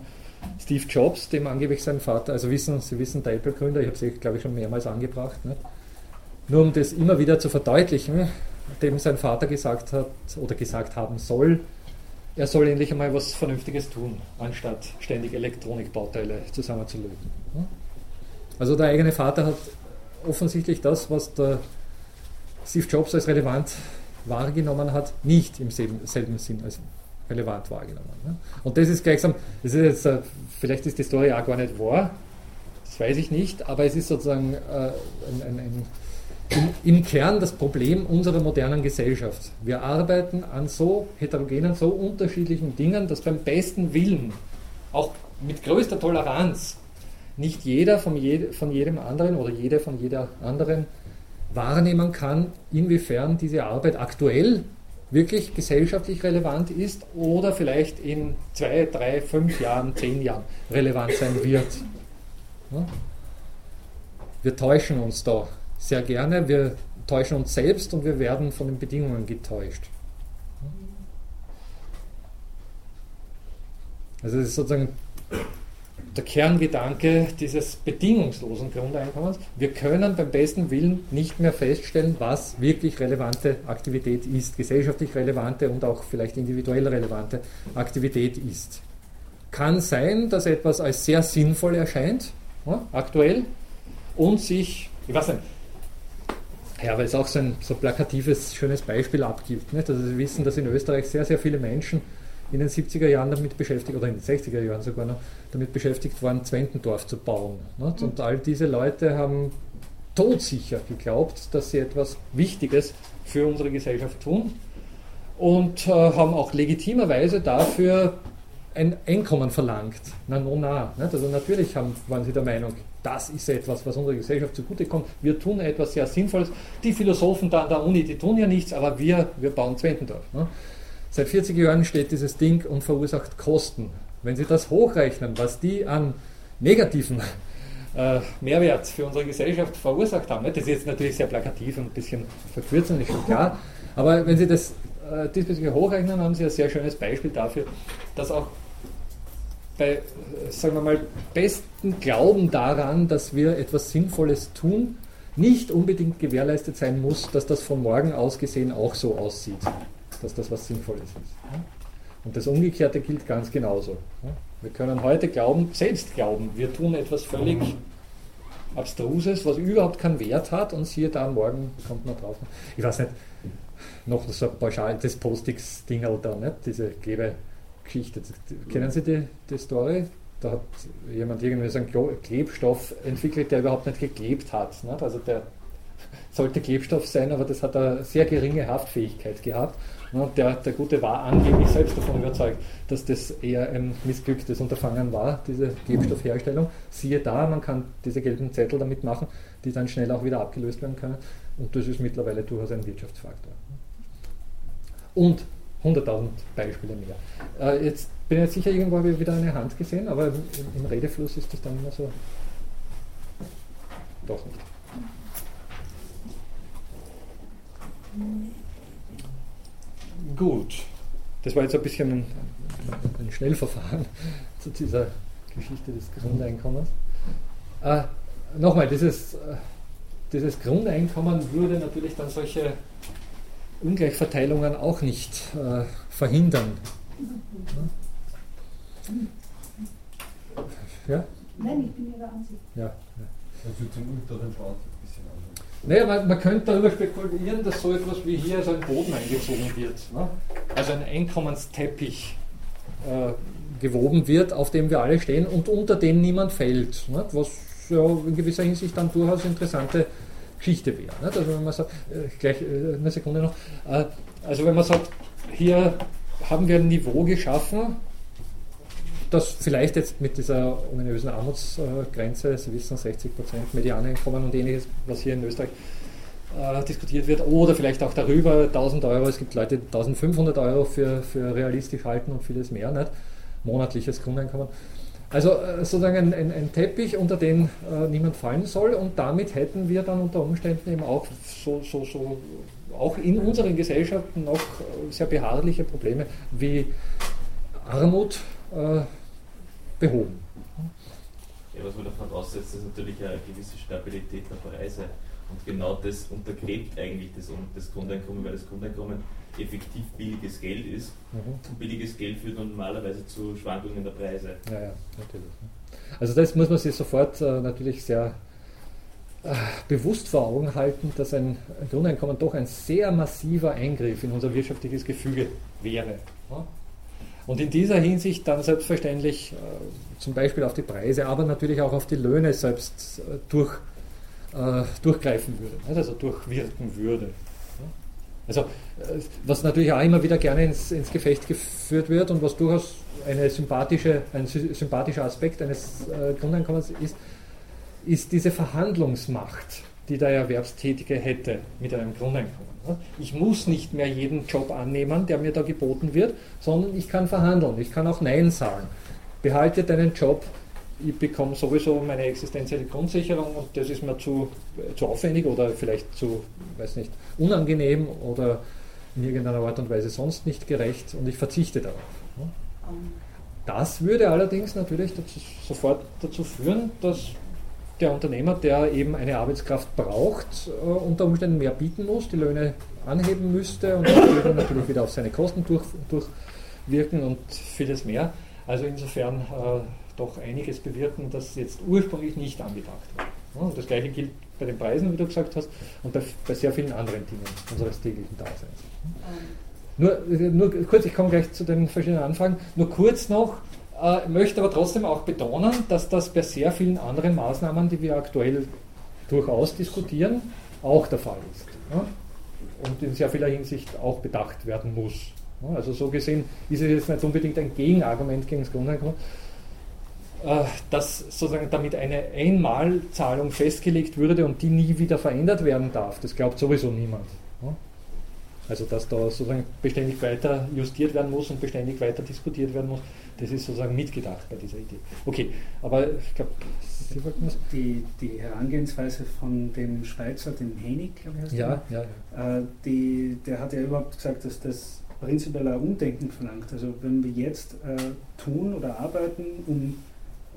Steve Jobs, dem angeblich sein Vater, also wissen, Sie wissen, der Apple-Gründer, ich habe sie, glaube ich, schon mehrmals angebracht, ne? nur um das immer wieder zu verdeutlichen, dem sein Vater gesagt hat oder gesagt haben soll, er soll endlich einmal was Vernünftiges tun, anstatt ständig Elektronikbauteile zusammenzulöten. Also der eigene Vater hat offensichtlich das, was der Steve Jobs als relevant wahrgenommen hat, nicht im selben, selben Sinn als relevant wahrgenommen. Ne? Und das ist gleichsam, das ist jetzt, äh, vielleicht ist die Story auch gar nicht wahr, das weiß ich nicht, aber es ist sozusagen äh, ein, ein, ein, im, im, Kern das Problem unserer modernen Gesellschaft. Wir arbeiten an so heterogenen, so unterschiedlichen Dingen, dass beim besten Willen, auch mit größter Toleranz, nicht jeder von, je, von jedem anderen oder jede von jeder anderen wahrnehmen kann, inwiefern diese Arbeit aktuell wirklich gesellschaftlich relevant ist oder vielleicht in zwei, drei, fünf Jahren, zehn Jahren relevant sein wird. Wir täuschen uns da sehr gerne, wir täuschen uns selbst und wir werden von den Bedingungen getäuscht. Also das ist sozusagen der Kerngedanke dieses bedingungslosen Grundeinkommens. Wir können beim besten Willen nicht mehr feststellen, was wirklich relevante Aktivität ist, gesellschaftlich relevante und auch vielleicht individuell relevante Aktivität ist. Kann sein, dass etwas als sehr sinnvoll erscheint, ja, aktuell, und sich, ich weiß nicht, ja, weil es auch so ein so plakatives, schönes Beispiel abgibt. Nicht? Also Sie wissen, dass in Österreich sehr, sehr viele Menschen in den 70er Jahren damit beschäftigt, oder in den 60er Jahren sogar noch, damit beschäftigt waren, Zwentendorf zu bauen. Nicht? Und all diese Leute haben todsicher geglaubt, dass sie etwas Wichtiges für unsere Gesellschaft tun und äh, haben auch legitimerweise dafür ein Einkommen verlangt. Na, no, na. Nicht? Also natürlich haben, waren sie der Meinung, das ist etwas, was unserer Gesellschaft zugutekommt. Wir tun etwas sehr Sinnvolles. Die Philosophen da an der Uni, die tun ja nichts, aber wir, wir bauen Zwentendorf. Ne? Seit 40 Jahren steht dieses Ding und verursacht Kosten. Wenn Sie das hochrechnen, was die an negativen äh, Mehrwert für unsere Gesellschaft verursacht haben. Das ist jetzt natürlich sehr plakativ und ein bisschen verkürzt, ist schon klar. Aber wenn Sie das äh, diesbezüglich hochrechnen, haben Sie ein sehr schönes Beispiel dafür, dass auch bei, sagen wir mal, besten Glauben daran, dass wir etwas Sinnvolles tun, nicht unbedingt gewährleistet sein muss, dass das von morgen aus gesehen auch so aussieht, dass das was Sinnvolles ist. Und das Umgekehrte gilt ganz genauso. Wir können heute glauben, selbst glauben, wir tun etwas völlig Abstruses, was überhaupt keinen Wert hat und siehe da, morgen kommt man drauf. Ich weiß nicht, noch so ein pauschal das Postix-Ding da, nicht? diese Klebegeschichte. Kennen Sie die, die Story? Da hat jemand irgendwie so einen Klebstoff entwickelt, der überhaupt nicht geklebt hat. Nicht? Also der sollte Klebstoff sein, aber das hat eine sehr geringe Haftfähigkeit gehabt. Und der, der Gute war angeblich selbst davon überzeugt, dass das eher ein missglücktes Unterfangen war, diese Klebstoffherstellung. Siehe da, man kann diese gelben Zettel damit machen, die dann schnell auch wieder abgelöst werden können. Und das ist mittlerweile durchaus ein Wirtschaftsfaktor. Und 100.000 Beispiele mehr. Äh, jetzt bin ich jetzt sicher, irgendwo habe ich wieder eine Hand gesehen, aber im, im Redefluss ist das dann immer so. Doch nicht. Gut. Das war jetzt ein bisschen ein, ein Schnellverfahren zu dieser Geschichte des Grundeinkommens. Äh, Nochmal, dieses, dieses Grundeinkommen würde natürlich dann solche Ungleichverteilungen auch nicht äh, verhindern. Ja? Nein, ich bin Ihrer Ansicht. Ja. ja. Also zum unteren Schwarz ein bisschen anders. Naja, man, man, könnte darüber spekulieren, dass so etwas wie hier so ein Boden eingezogen wird. Ne? Also ein Einkommensteppich äh, gewoben wird, auf dem wir alle stehen und unter dem niemand fällt. Ne? Was ja in gewisser Hinsicht dann durchaus interessante Geschichte wäre. Ne? Also wenn man sagt, äh, gleich äh, eine Sekunde noch, äh, also wenn man sagt, hier haben wir ein Niveau geschaffen, das vielleicht jetzt mit dieser ominösen Armutsgrenze, Sie wissen 60% Medianeinkommen und ähnliches, was hier in Österreich äh, diskutiert wird, oder vielleicht auch darüber 1000 Euro, es gibt Leute, die 1500 Euro für, für realistisch halten und vieles mehr, nicht? monatliches Grundeinkommen. Also äh, sozusagen ein, ein, ein, Teppich, unter den äh, niemand fallen soll und damit hätten wir dann unter Umständen eben auch so, so, so auch in unseren Gesellschaften noch äh, sehr beharrliche Probleme wie Armut äh, behoben. Ja, was man davon aussetzt, ist natürlich eine gewisse Stabilität der Preise. Und genau das untergräbt eigentlich das, das Grundeinkommen, weil das Grundeinkommen effektiv billiges Geld ist. Mhm. Und billiges Geld führt normalerweise zu Schwankungen der Preise. Ja, ja, natürlich. Also das muss man sich sofort äh, natürlich sehr äh, bewusst vor Augen halten, dass ein, ein, Grundeinkommen doch ein sehr massiver Eingriff in unser wirtschaftliches Gefüge wäre. Ja? Und in dieser Hinsicht dann selbstverständlich äh, zum Beispiel auf die Preise, aber natürlich auch auf die Löhne selbst äh, durch, äh, durchgreifen würde, also durchwirken würde. Also, äh, was natürlich auch immer wieder gerne ins, ins Gefecht geführt wird und was durchaus eine sympathische, ein sympathischer Aspekt eines äh, Grundeinkommens ist, ist diese Verhandlungsmacht, die der Erwerbstätige hätte mit einem Grundeinkommen. Ich muss nicht mehr jeden Job annehmen, der mir da geboten wird, sondern ich kann verhandeln, ich kann auch Nein sagen. Behalte deinen Job, ich bekomme sowieso meine existenzielle Grundsicherung und das ist mir zu, zu aufwendig oder vielleicht zu, weiß nicht, unangenehm oder in irgendeiner Art und Weise sonst nicht gerecht und ich verzichte darauf. Das würde allerdings natürlich dazu, sofort dazu führen, dass der Unternehmer, der eben eine Arbeitskraft braucht, äh, unter Umständen mehr bieten muss, die Löhne anheben müsste und das würde natürlich wieder auf seine Kosten durch, durchwirken und vieles mehr. Also insofern äh, doch einiges bewirken, das jetzt ursprünglich nicht angedacht war. Und das gleiche gilt bei den Preisen, wie du gesagt hast, und bei, bei sehr vielen anderen Dingen unseres täglichen Daseins. Nur, nur kurz, ich komme gleich zu den verschiedenen Anfragen, nur kurz noch, äh, möchte aber trotzdem auch betonen, dass das bei sehr vielen anderen Maßnahmen, die wir aktuell durchaus diskutieren, auch der Fall ist. Und in sehr vieler Hinsicht auch bedacht werden muss. Also so gesehen ist es jetzt nicht unbedingt ein Gegenargument gegen das Grundeinkommen, äh, dass sozusagen damit eine Einmalzahlung festgelegt würde und die nie wieder verändert werden darf. Das glaubt sowieso niemand. Also dass da sozusagen beständig weiter justiert werden muss und beständig weiter diskutiert werden muss, das ist sozusagen mitgedacht bei dieser Idee. Okay, aber ich glaube, Sie wollten was? Die, die Herangehensweise von dem Schweizer, dem Henig, glaube ich, heißt ja, ja, ja. Äh, die, der hat ja überhaupt gesagt, dass das prinzipiell ein Umdenken verlangt. Also wenn wir jetzt äh, tun oder arbeiten, um,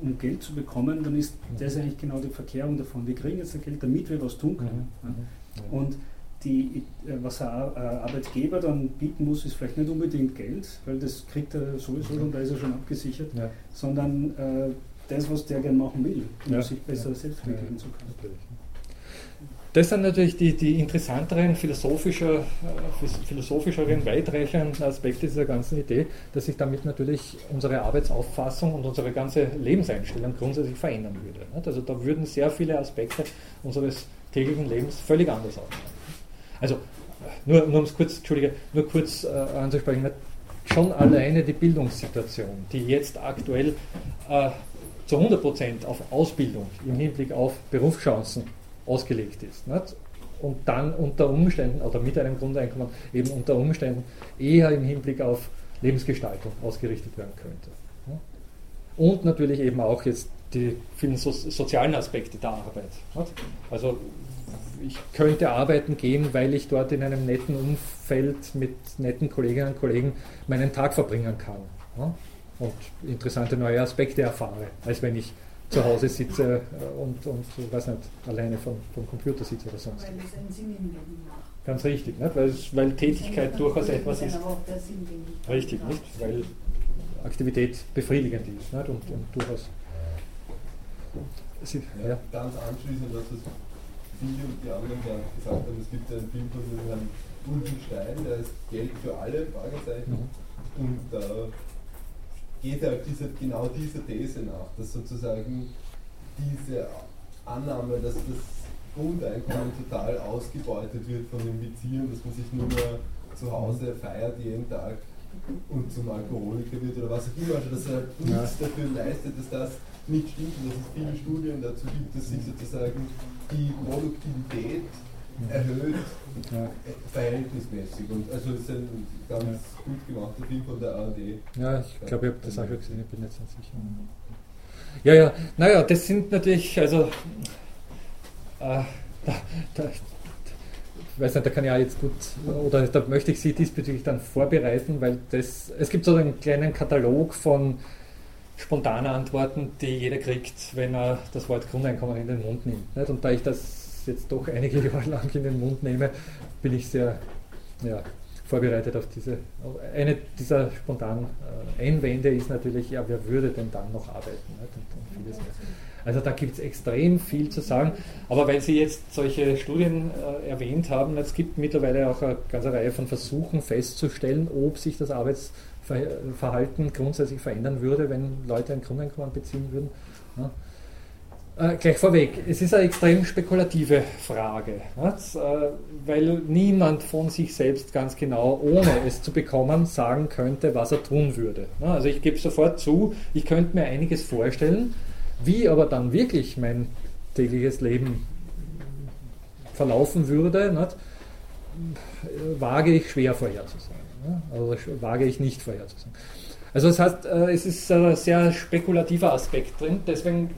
um Geld zu bekommen, dann ist das eigentlich genau die Verkehrung davon. Wir kriegen jetzt das Geld, damit wir was tun können. Mhm. Ja. Und die, äh, was ein äh, Arbeitgeber dann bieten muss, ist vielleicht nicht unbedingt Geld, weil das kriegt er sowieso schon, da ist er schon abgesichert, ja. sondern äh, das, was der gerne machen will, um ja. sich besser selbst entwickeln zu können. Das sind natürlich die, die interessanteren, philosophischer, äh, philosophischeren, weitreichenden Aspekte dieser ganzen Idee, dass sich damit natürlich unsere Arbeitsauffassung und unsere ganze Lebenseinstellung grundsätzlich verändern würde. Also da würden sehr viele Aspekte unseres täglichen Lebens völlig anders aussehen. Also nur, nur um es kurz, Entschuldige, nur kurz äh, anzusprechen, schon alleine die Bildungssituation, die jetzt aktuell äh, zu 100% auf Ausbildung im Hinblick auf Berufschancen ausgelegt ist. Nicht? Und dann unter Umständen, oder mit einem Grundeinkommen, eben unter Umständen eher im Hinblick auf Lebensgestaltung ausgerichtet werden könnte. Und natürlich eben auch jetzt die vielen so sozialen Aspekte der Arbeit. Also ich könnte arbeiten gehen, weil ich dort in einem netten Umfeld mit netten Kolleginnen und Kollegen meinen Tag verbringen kann. Und interessante neue Aspekte erfahre, als wenn ich zu Hause sitze äh, und, und weiß nicht, alleine vom, vom Computer sitze oder sonst. Weil es einen Sinn im Leben macht. Ganz richtig, nicht? Weil, weil Tätigkeit durchaus etwas ist. Richtig, nicht? Weil Aktivität befriedigend ist nicht? Und, und durchaus. Sie, ja, ja. Ganz anschließend, was das viele und die anderen gesagt haben, es gibt einen Film von Herrn Ulfenstein, der ist Geld für alle, Fragezeichen. Mhm. Und da äh, geht er diese, genau dieser These nach, dass sozusagen diese Annahme, dass das Grundeinkommen total ausgebeutet wird von den Beziehern, dass man sich nur mehr zu Hause feiert jeden Tag und zum Alkoholiker wird oder was auch immer, also dass er nichts dafür leistet, dass das nicht stimmt und dass es viele Studien dazu gibt, dass sich sozusagen die Produktivität erhöht ja. verhältnismäßig. Und also es ist ein ganz ja. gut gemachter Film von der ARD. Ja, ich glaube, ich habe das auch schon gesehen, ich bin jetzt nicht sicher. Ja, ja, naja, das sind natürlich, also äh, da, da, ich weiß nicht, da kann ich auch jetzt gut, oder da möchte ich Sie diesbezüglich dann vorbereiten, weil das, es gibt so einen kleinen Katalog von spontanen Antworten, die jeder kriegt, wenn er das Wort Grundeinkommen in den Mund nimmt. Nicht? Und da ich das jetzt doch einige Jahre lang in den Mund nehme, bin ich sehr ja, vorbereitet auf diese. Eine dieser spontanen äh, Einwände ist natürlich, ja, wer würde denn dann noch arbeiten? Und, und also da gibt es extrem viel zu sagen. Aber weil Sie jetzt solche Studien äh, erwähnt haben, es gibt mittlerweile auch eine ganze Reihe von Versuchen festzustellen, ob sich das Arbeitsverhalten grundsätzlich verändern würde, wenn Leute ein Grundeinkommen beziehen würden. Ja. Äh, gleich vorweg, es ist eine extrem spekulative Frage, nicht? Äh, weil niemand von sich selbst ganz genau, ohne es zu bekommen, sagen könnte, was er tun würde. Also ich gebe sofort zu, ich könnte mir einiges vorstellen, wie aber dann wirklich mein tägliches Leben verlaufen würde, nicht? wage ich schwer vorherzusagen. Also wage ich nicht vorherzusagen. Also das heißt, äh, es ist ein sehr spekulativer Aspekt drin, deswegen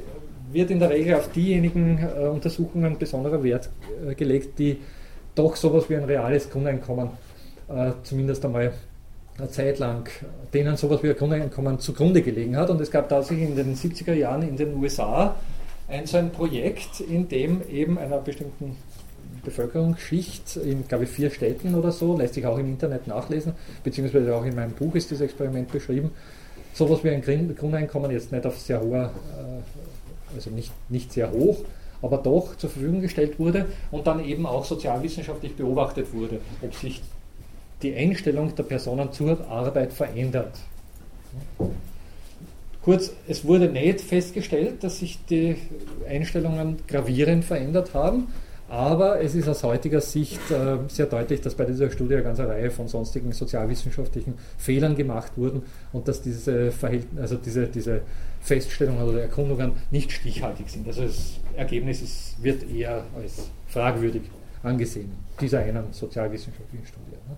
wird in der Regel auf diejenigen äh, Untersuchungen besonderer Wert äh, gelegt, die doch sowas wie ein reales Grundeinkommen zumindest einmal eine Zeit lang, denen sowas wie ein Grundeinkommen zugrunde gelegen hat. Und es gab tatsächlich in den 70er Jahren in den USA ein so ein Projekt, in dem eben einer bestimmten Bevölkerungsschicht in, glaube ich, vier Städten oder so, lässt sich auch im Internet nachlesen, beziehungsweise auch in meinem Buch ist dieses Experiment beschrieben, sowas wie ein Grundeinkommen jetzt nicht auf sehr hoher also nicht, nicht sehr hoch, aber doch zur Verfügung gestellt wurde und dann eben auch sozialwissenschaftlich beobachtet wurde, ob sich die Einstellung der Personen zur Arbeit verändert. Kurz, es wurde nicht festgestellt, dass sich die Einstellungen gravierend verändert haben, aber es ist aus heutiger Sicht äh, sehr deutlich, dass bei dieser Studie eine ganze Reihe von sonstigen sozialwissenschaftlichen Fehlern gemacht wurden und dass diese, also diese, diese Feststellungen oder Erkundungen nicht stichhaltig sind. Also das Ergebnis ist, wird eher als fragwürdig angesehen, dieser einen sozialwissenschaftlichen Studie. Ne.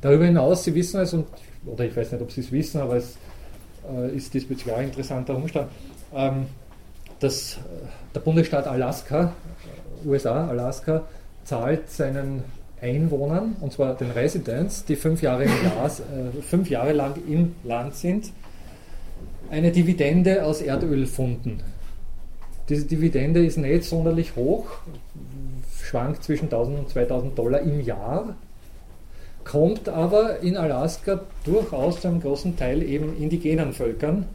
Darüber hinaus, Sie wissen es, und, oder ich weiß nicht, ob Sie es wissen, aber es äh, ist diesbezüglich auch ein interessanter Umstand, ähm, dass äh, der Bundesstaat Alaska, USA, Alaska, zahlt seinen Einwohnern, und zwar den Residents, die fünf Jahre, Jahr, äh, fünf Jahre lang im Land sind, eine Dividende aus Erdölfunden. Diese Dividende ist nicht sonderlich hoch, schwankt zwischen 1000 und 2000 Dollar im Jahr, kommt aber in Alaska durchaus zu einem großen Teil eben indigenen Völkern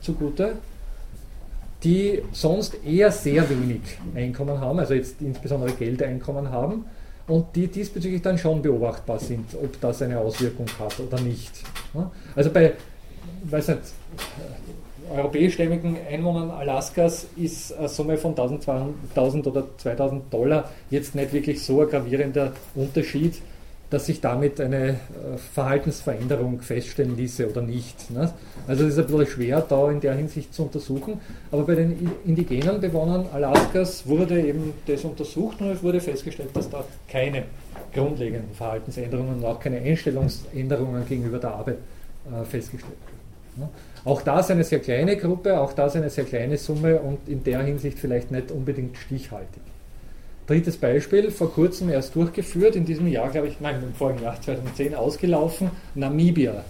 zugute, die sonst eher sehr wenig Einkommen haben, also jetzt insbesondere Geldeinkommen haben und die diesbezüglich dann schon beobachtbar sind, ob das eine Auswirkung hat oder nicht. Also bei, weiß nicht, europäischstämmigen Einwohnern Alaskas ist eine Summe von 1200 oder 2000 Dollar jetzt nicht wirklich so ein gravierender Unterschied, dass sich damit eine äh, Verhaltensveränderung feststellen ließe oder nicht. Ne? Also es ist ein bisschen schwer da in der Hinsicht zu untersuchen, aber bei den indigenen Bewohnern Alaskas wurde eben das untersucht und es wurde festgestellt, dass da keine grundlegenden Verhaltensänderungen und auch keine Einstellungsänderungen gegenüber der Arbeit äh, festgestellt wurden. Ne? Auch das eine sehr kleine Gruppe, auch das eine sehr kleine Summe und in der Hinsicht vielleicht nicht unbedingt stichhaltig. Drittes Beispiel, vor kurzem erst durchgeführt, in diesem Jahr, glaube ich, nein, im vorigen Jahr 2010 ausgelaufen, Namibia.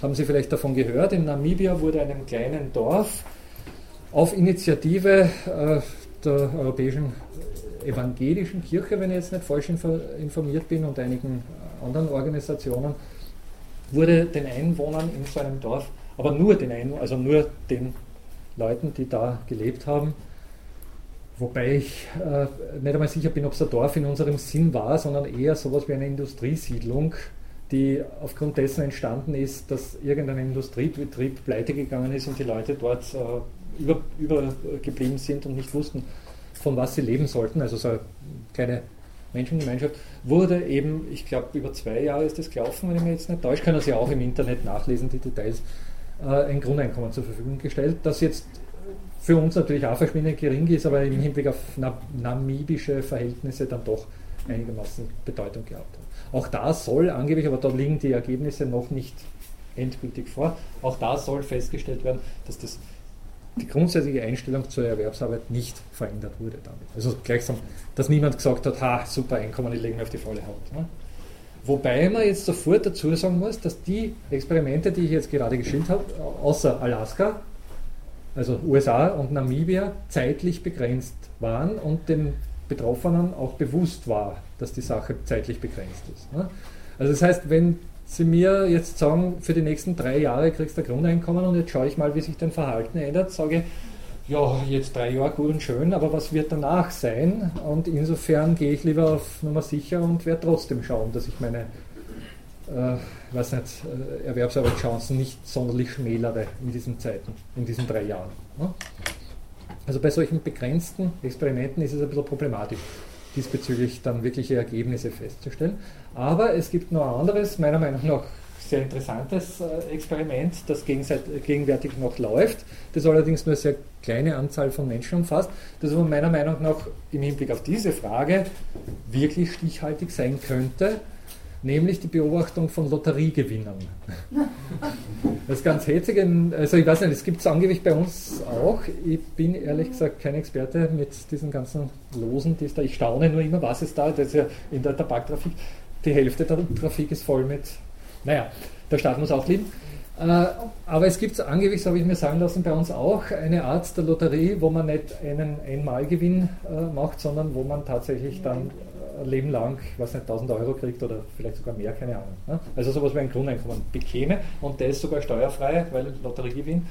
Haben Sie vielleicht davon gehört? In Namibia wurde einem kleinen Dorf auf Initiative äh, der Europäischen Evangelischen Kirche, wenn ich jetzt nicht falsch informiert bin, und einigen anderen Organisationen, wurde den Einwohnern in so einem Dorf, aber nur den Einwohnern, also nur den Leuten, die da gelebt haben, Wobei ich äh, nicht einmal sicher bin, ob es ein Dorf in unserem Sinn war, sondern eher sowas wie eine Industriesiedlung, die aufgrund dessen entstanden ist, dass irgendein Industriebetrieb pleite gegangen ist und die Leute dort äh, über, übergeblieben sind und nicht wussten, von was sie leben sollten. Also so eine kleine Menschengemeinschaft wurde eben, ich glaube, über zwei Jahre ist das gelaufen, wenn ich mich jetzt nicht täusche, können Sie auch im Internet nachlesen, die Details, äh, ein Grundeinkommen zur Verfügung gestellt, das jetzt für uns natürlich auch verschwindend gering ist, aber im Hinblick auf namibische Verhältnisse dann doch einigermaßen Bedeutung gehabt hat. Auch da soll angeblich, aber da liegen die Ergebnisse noch nicht endgültig vor, auch da soll festgestellt werden, dass das, die grundsätzliche Einstellung zur Erwerbsarbeit nicht verändert wurde damit. Also gleichsam, dass niemand gesagt hat, ha, super Einkommen, ich lege mir auf die volle Haut. Ne? Wobei man jetzt sofort dazu sagen muss, dass die Experimente, die ich jetzt gerade geschildert habe, außer Alaska, also USA und Namibia, zeitlich begrenzt waren und den Betroffenen auch bewusst war, dass die Sache zeitlich begrenzt ist. Ne? Also das heißt, wenn Sie mir jetzt sagen, für die nächsten drei Jahre kriegst du ein Grundeinkommen und jetzt schaue ich mal, wie sich dein Verhalten ändert, sage ich, ja, jetzt drei Jahre gut und schön, aber was wird danach sein? Und insofern gehe ich lieber auf Nummer sicher und werde trotzdem schauen, dass ich meine äh, weiß nicht, äh, Erwerbsarbeitschancen nicht sonderlich schmälere in diesen Zeiten, in diesen drei Jahren. Ne? Also bei solchen begrenzten Experimenten ist es ein bisschen problematisch, diesbezüglich dann wirkliche Ergebnisse festzustellen. Aber es gibt noch ein anderes, meiner Meinung nach sehr interessantes äh, Experiment, das gegenwärtig noch läuft, das allerdings nur eine sehr kleine Anzahl von Menschen umfasst, das aber meiner Meinung nach im Hinblick auf diese Frage wirklich stichhaltig sein könnte nämlich die Beobachtung von Lotteriegewinnern. Das ist ganz hetzig. Also ich weiß nicht, es gibt es angeblich bei uns auch. Ich bin ehrlich gesagt kein Experte mit diesen ganzen Losen, die es da. Ich staune nur immer, was es da. Das ist ja in der Tabaktrafik. Die Hälfte der Trafik ist voll mit. Naja, der Staat muss auch lieben. Äh, aber es gibt angeblich, so habe ich mir sagen lassen, bei uns auch eine Art der Lotterie, wo man nicht einen Einmalgewinn äh, macht, sondern wo man tatsächlich dann ein Leben lang, weiß nicht, 1000 Euro kriegt oder vielleicht sogar mehr, keine Ahnung. Ne? Also sowas wie ein Grundeinkommen bekäme und der ist sogar steuerfrei, weil Lotteriegewinn.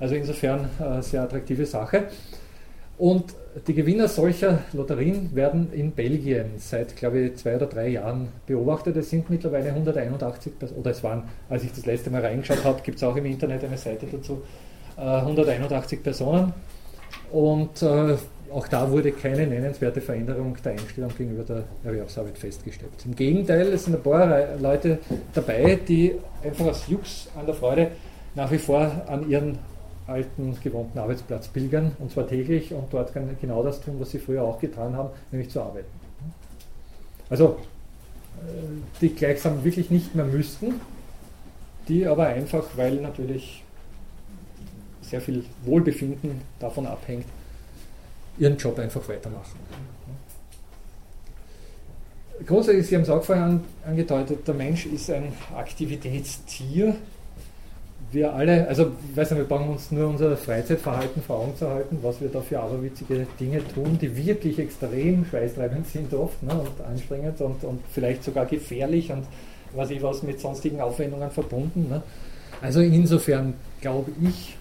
Also insofern äh, sehr attraktive Sache. Und die Gewinner solcher Lotterien werden in Belgien seit, glaube ich, zwei oder drei Jahren beobachtet. Es sind mittlerweile 181, oder es waren, als ich das letzte Mal reingeschaut habe, gibt es auch im Internet eine Seite dazu, 181 äh, Personen. Und äh, auch da wurde keine nennenswerte Veränderung der Einstellung gegenüber der Erwerbsarbeit festgestellt. Im Gegenteil, es sind ein paar Leute dabei, die einfach aus Jux an der Freude nach wie vor an ihren alten, gewohnten Arbeitsplatz pilgern, und zwar täglich, und dort genau das tun, was sie früher auch getan haben, nämlich zu arbeiten. Also die gleichsam wirklich nicht mehr müssten, die aber einfach, weil natürlich sehr viel Wohlbefinden davon abhängt, ihren Job einfach weitermachen. Grundsätzlich, Sie haben es auch vorher angedeutet, der Mensch ist ein Aktivitätstier. Wir alle, also ich weiß nicht, wir brauchen uns nur unser Freizeitverhalten vor Augen zu halten, was wir da für aberwitzige Dinge tun, die wirklich extrem schweißtreibend sind oft ne, und anstrengend und, und vielleicht sogar gefährlich und was ich was mit sonstigen Aufwendungen verbunden. Ne. Also insofern glaube ich,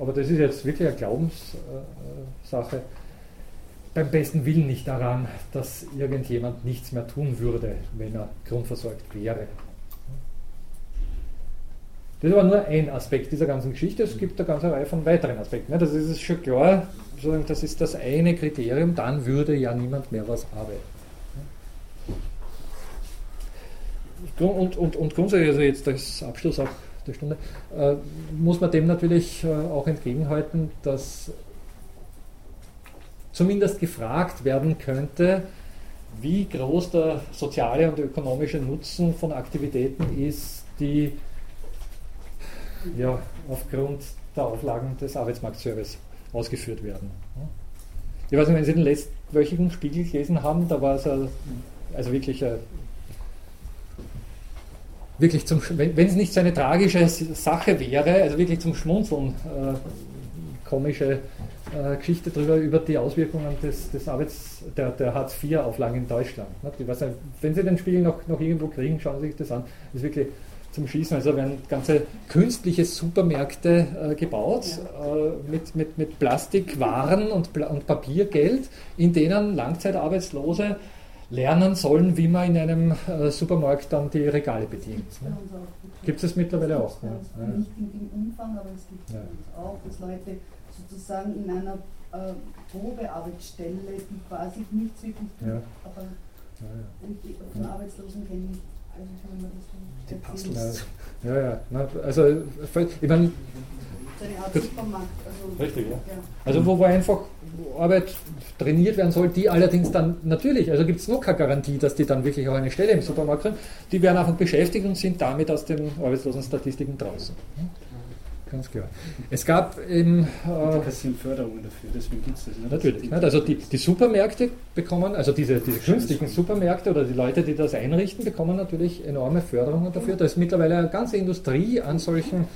aber das ist jetzt wirklich eine Glaubenssache, beim besten Willen nicht daran, dass irgendjemand nichts mehr tun würde, wenn er grundversorgt wäre. Das ist aber nur ein Aspekt dieser ganzen Geschichte. Es gibt eine ganze Reihe von weiteren Aspekten. Das ist schon klar, das ist das eine Kriterium, dann würde ja niemand mehr was arbeiten. Und, und, und grundsätzlich, also jetzt das Abschluss auch der Stunde, äh, muss man dem natürlich äh, auch entgegenhalten, dass zumindest gefragt werden könnte, wie groß der soziale und ökonomische Nutzen von Aktivitäten ist, die ja, aufgrund der Auflagen des Arbeitsmarktservice ausgeführt werden. Ich weiß nicht, wenn Sie den letztwöchigen Spiegel gelesen haben, da war es also wirklich, wirklich zum, wenn, wenn es nicht so eine tragische Sache wäre, also wirklich zum Schmunzeln äh, komische äh, Geschichte darüber, über die Auswirkungen des, des Arbeits, der, der Hartz-IV-Auflagen in Deutschland. Nicht? wenn Sie den Spiegel noch, noch irgendwo kriegen, schauen Sie sich das an. Das ist wirklich zum Schießen. Also werden ganze künstliche Supermärkte äh, gebaut äh, mit, mit, mit Plastikwaren und, und Papiergeld, in denen Langzeitarbeitslose lernen sollen, wie man in einem äh, Supermarkt dann die Regale bedient. Ne? Gibt es mittlerweile auch? Ja. Nicht in dem Umfang, aber es gibt es ja. auch, dass Leute sozusagen in einer äh, Probearbeitsstelle, die quasi nichts wirklich tut, ja. aber ja, ja. von Arbeitslosen kenne ich. Also kann man das die Puzzles. Ja, ja. Na, also, ich meine. Also, Richtig, ja. ja. Also, wo, wo einfach Arbeit trainiert werden soll, die allerdings dann natürlich, also gibt es noch keine Garantie, dass die dann wirklich auch eine Stelle im Supermarkt kriegen, die werden einfach beschäftigt und sind damit aus den Arbeitslosenstatistiken draußen. Ganz klar. Es gab im. Äh, kassieren Förderungen dafür, deswegen gibt es das. Ne? Natürlich. Nicht? Also die, die, Supermärkte bekommen, also diese, diese künstlichen Supermärkte oder die Leute, die das einrichten, bekommen natürlich enorme Förderungen dafür. Da ist mittlerweile eine ganze Industrie an solchen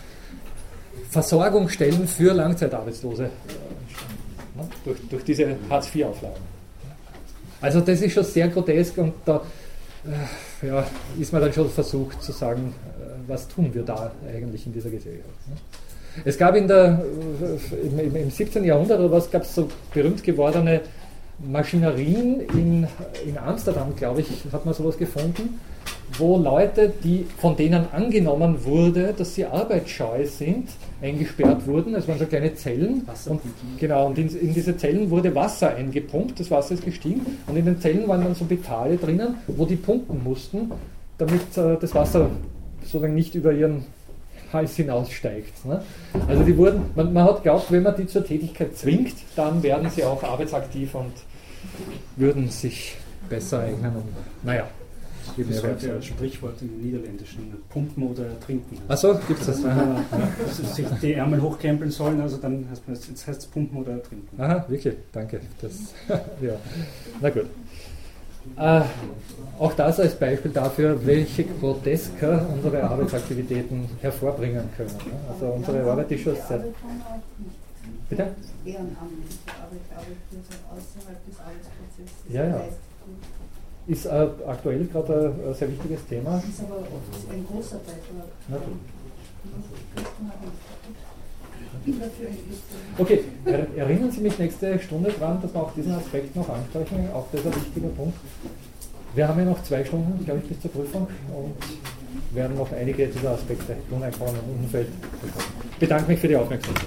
Versorgungsstellen für Langzeitarbeitslose ne? durch, durch diese Hartz-IV-Auflagen. Also das ist schon sehr grotesk und da äh, ja, ist man dann schon versucht zu sagen, äh, was tun wir da eigentlich in dieser Gesellschaft. Ne? Es gab in der, im, im 17. Jahrhundert oder was gab es so berühmt gewordene Maschinerien in, in Amsterdam, glaube ich, hat man sowas gefunden, wo Leute, die von denen angenommen wurde, dass sie arbeitsscheu sind, eingesperrt wurden. Es waren so kleine Zellen. Und, genau, und in, in, diese Zellen wurde Wasser eingepumpt, das Wasser ist gestiegen. Und in den Zellen waren dann so Petale drinnen, wo die pumpen mussten, damit äh, das Wasser sozusagen nicht über ihren Hals hinaussteigt. Ne? Also die wurden, man, man hat geglaubt, wenn man die zur Tätigkeit zwingt, dann werden sie auch arbeitsaktiv und würden sich besser eignen. Und, naja. Gibt es heute ein Sprichwort im Niederländischen, pumpen oder trinken. Achso, gibt es das? Aha. Also sich die Ärmel hochkrempeln sollen, also dann heißt es, jetzt heißt es pumpen oder trinken. Aha, wirklich, danke. Das, ja. Na gut. Äh, auch das als Beispiel dafür, welche Grotesker unsere Arbeitsaktivitäten hervorbringen können. Also unsere Arbeit ist schon sehr. Bitte? Ehrenamtliche Arbeit, Arbeit außerhalb des Arbeitsprozesses. Ja, ja. Ist äh, aktuell gerade ein, ein, sehr wichtiges Thema. Ist aber ein großer Beitrag. Natürlich. Okay, erinnern Sie mich nächste Stunde dran, dass wir auch diesen Aspekt noch ansprechen. Auch das ist ein wichtiger Punkt. Wir haben ja noch zwei Stunden, glaube ich, bis zur Prüfung und werden noch einige dieser Aspekte, tun, einfach im Umfeld, Ich bedanke mich für die Aufmerksamkeit.